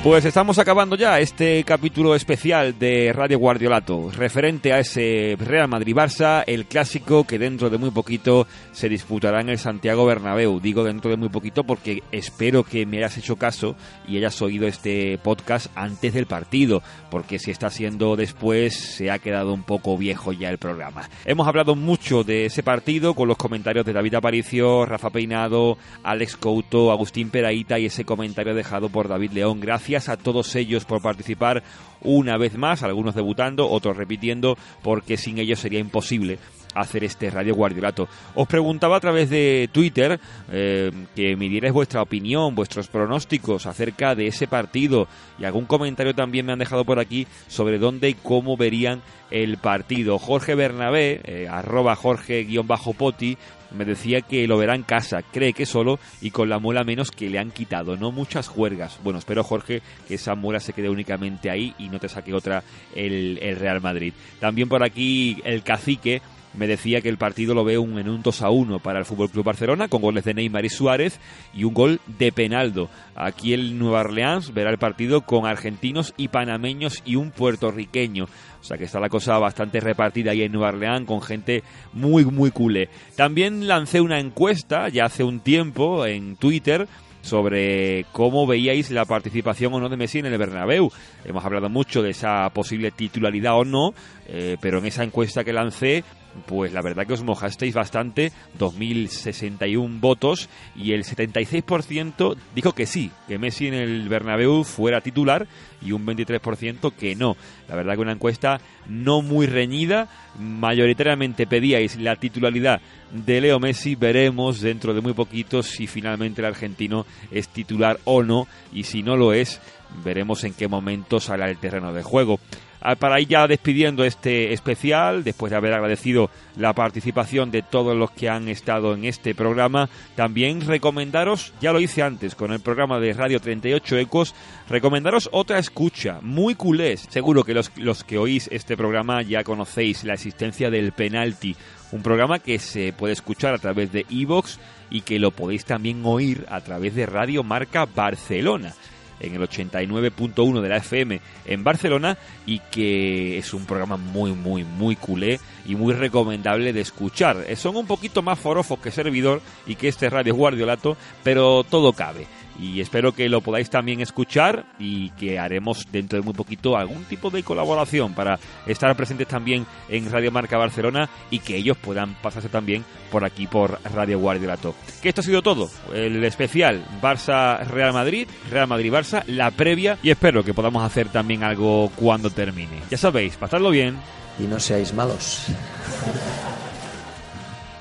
F: Pues estamos acabando ya este capítulo especial de Radio Guardiolato, referente a ese Real Madrid-Barça, el clásico que dentro de muy poquito se disputará en el Santiago Bernabéu. Digo dentro de muy poquito porque espero que me hayas hecho caso y hayas oído este podcast antes del partido, porque si está siendo después se ha quedado un poco viejo ya el programa. Hemos hablado mucho de ese partido con los comentarios de David Aparicio, Rafa Peinado, Alex Couto, Agustín Peraíta y ese comentario dejado por David León. Gracias a todos ellos por participar una vez más, algunos debutando, otros repitiendo, porque sin ellos sería imposible hacer este Radio Guardiolato. Os preguntaba a través de Twitter eh, que me dierais vuestra opinión, vuestros pronósticos acerca de ese partido y algún comentario también me han dejado por aquí sobre dónde y cómo verían el partido. Jorge Bernabé, eh, arroba Jorge-Poti, me decía que lo verá en casa, cree que solo y con la muela menos que le han quitado, no muchas juergas. Bueno, espero Jorge que esa muela se quede únicamente ahí y no te saque otra el, el Real Madrid. También por aquí el cacique me decía que el partido lo ve un, en un 2 a 1 para el Fútbol Club Barcelona, con goles de Neymar y Suárez y un gol de Penaldo. Aquí el Nueva Orleans verá el partido con argentinos y panameños y un puertorriqueño. O sea que está la cosa bastante repartida ahí en Nueva Orleans con gente muy, muy culé. También lancé una encuesta ya hace un tiempo en Twitter sobre cómo veíais la participación o no de Messi en el Bernabéu. Hemos hablado mucho de esa posible titularidad o no, eh, pero en esa encuesta que lancé pues la verdad que os mojasteis bastante, 2.061 votos y el 76% dijo que sí, que Messi en el Bernabéu fuera titular y un 23% que no. La verdad que una encuesta no muy reñida, mayoritariamente pedíais la titularidad de Leo Messi, veremos dentro de muy poquito si finalmente el argentino es titular o no y si no lo es, veremos en qué momento sale al terreno de juego. Ah, para ir ya despidiendo este especial, después de haber agradecido la participación de todos los que han estado en este programa, también recomendaros, ya lo hice antes con el programa de Radio 38 Ecos, recomendaros otra escucha, muy culés. Seguro que los, los que oís este programa ya conocéis la existencia del penalti, un programa que se puede escuchar a través de Evox y que lo podéis también oír a través de Radio Marca Barcelona en el 89.1 de la FM en Barcelona y que es un programa muy, muy, muy culé y muy recomendable de escuchar. Eh, Son un poquito más forofos que servidor y que este Radio Guardiolato, pero todo cabe y espero que lo podáis también escuchar y que haremos dentro de muy poquito algún tipo de colaboración para estar presentes también en Radio Marca Barcelona y que ellos puedan pasarse también por aquí por Radio Guardiolato. Que esto ha sido todo, el especial Barça Real Madrid, Real Madrid Barça, la previa y espero que podamos hacer también algo cuando termine. Ya sabéis, pasadlo bien
O: y no seáis malos.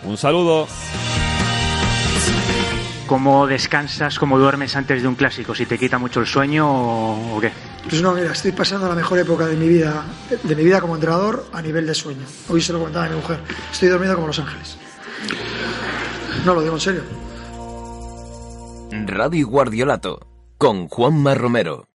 F: Un saludo.
P: ¿Cómo descansas, cómo duermes antes de un clásico? ¿Si te quita mucho el sueño o, o qué?
J: Pues no, mira, estoy pasando la mejor época de mi vida, de mi vida como entrenador a nivel de sueño. Hoy se lo comentaba a mi mujer. Estoy dormido como Los Ángeles. No, lo digo en serio.
E: Radio Guardiolato con Juanma Romero.